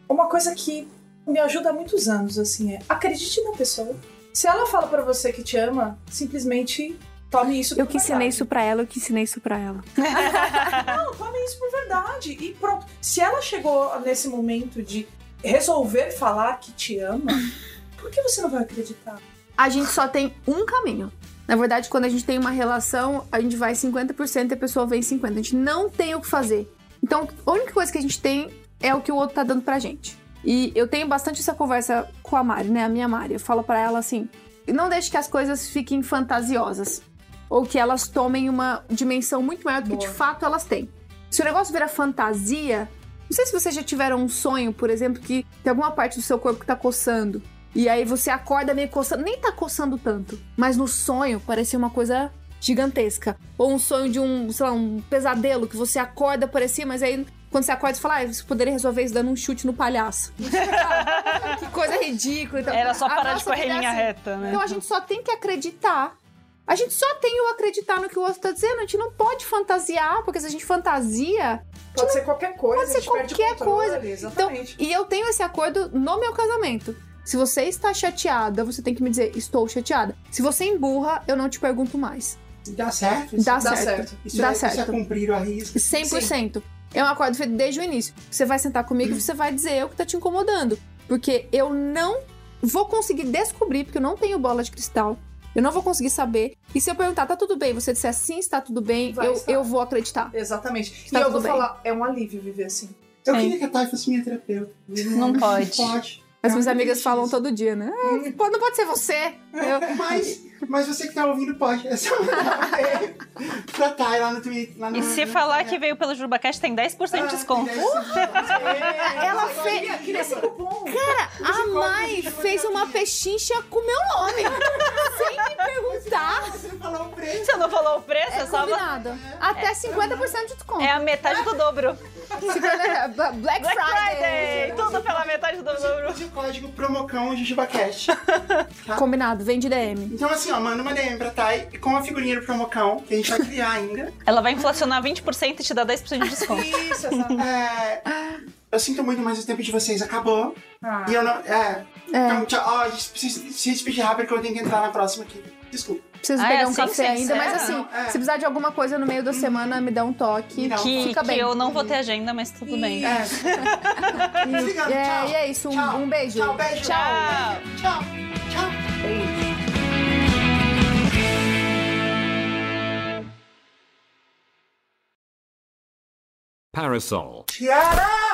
Uma coisa que me ajuda há muitos anos, assim, é acredite na pessoa. Se ela fala pra você que te ama, simplesmente tome isso por Eu que ensinei verdade. isso pra ela, eu que ensinei isso pra ela. Não, tome isso por verdade. E pronto. Se ela chegou nesse momento de resolver falar que te ama, por que você não vai acreditar? A gente só tem um caminho. Na verdade, quando a gente tem uma relação, a gente vai 50% e a pessoa vem 50%. A gente não tem o que fazer. Então, a única coisa que a gente tem é o que o outro tá dando pra gente. E eu tenho bastante essa conversa com a Mari, né? A minha Mari. Eu falo pra ela assim: não deixe que as coisas fiquem fantasiosas. Ou que elas tomem uma dimensão muito maior do que de Boa. fato elas têm. Se o negócio vira fantasia, não sei se vocês já tiveram um sonho, por exemplo, que tem alguma parte do seu corpo que tá coçando. E aí você acorda meio coçando, nem tá coçando tanto. Mas no sonho parecia uma coisa gigantesca. Ou um sonho de um, sei lá, um pesadelo que você acorda, parecia, mas aí quando você acorda você fala, ah, você poderia resolver isso dando um chute no palhaço. que coisa ridícula. Então, Era só parar de correr em é linha assim. reta, né? Então a gente só tem que acreditar A gente só tem o acreditar no que o outro tá dizendo. A gente não pode fantasiar, porque se a gente fantasia, Pode ser qualquer coisa. Pode ser qualquer coisa. Exatamente. E eu tenho esse acordo no meu casamento. Se você está chateada, você tem que me dizer, estou chateada. Se você emburra, eu não te pergunto mais. Dá certo? Isso, Dá, Dá certo. certo. isso Dá é, Isso é certo. cumprir a risca. 100%. É um acordo feito desde o início. Você vai sentar comigo e você vai dizer o que tá te incomodando. Porque eu não vou conseguir descobrir, porque eu não tenho bola de cristal. Eu não vou conseguir saber. E se eu perguntar, tá tudo bem? Você disser sim, está tudo bem, Vai eu, estar. eu vou acreditar. Exatamente. Tá e eu vou bem. falar, é um alívio viver assim. Eu Sim. queria que a Thay fosse minha terapeuta. Não pode. Pode. As É minhas amigas delícia falam todo dia, né? Ah, pô, não pode ser você. Eu- Mas, mas você que tá ouvindo pode. É só mandar pra Thay lá no Twitter. Lá no, E se no falar que veio pelo JubaCast, tem 10% de desconto. Ela fez. Queria esse cupom. A Mai fez uma pechincha com meu nome. sem me perguntar. Você não falou o preço. Você não falou o preço? É É, só... combinado. Até 50% de desconto. é a metade do dobro. 50 Black, Black Friday. Friday! Tudo pela metade do dobro. Use o código promocão JujubaCast. Combinado, vem de DM. Então assim, ó, manda uma DM pra Thay com a figurinha do promocão, que a gente vai criar ainda. Ela vai inflacionar 20% e te dá 10% de desconto. Isso, exatamente. É, eu sinto muito, mas o tempo de vocês acabou. Ah. E eu não. É. É. Então, tchau. Ó, a gente precisa se despedir rápido que eu tenho que entrar na próxima aqui. Desculpa. Preciso Ah, pegar é um assim café ainda, mas assim, Não, é. se precisar de alguma coisa no meio da semana, me dá um toque. Não. Que, Fica que bem. eu não vou ter agenda, mas tudo bem. É. E, Obrigado, é, tchau. e é isso, um, Tchau. um beijo. Tchau, beijo. Tchau. Tchau. Tchau. Parasol. Tiara!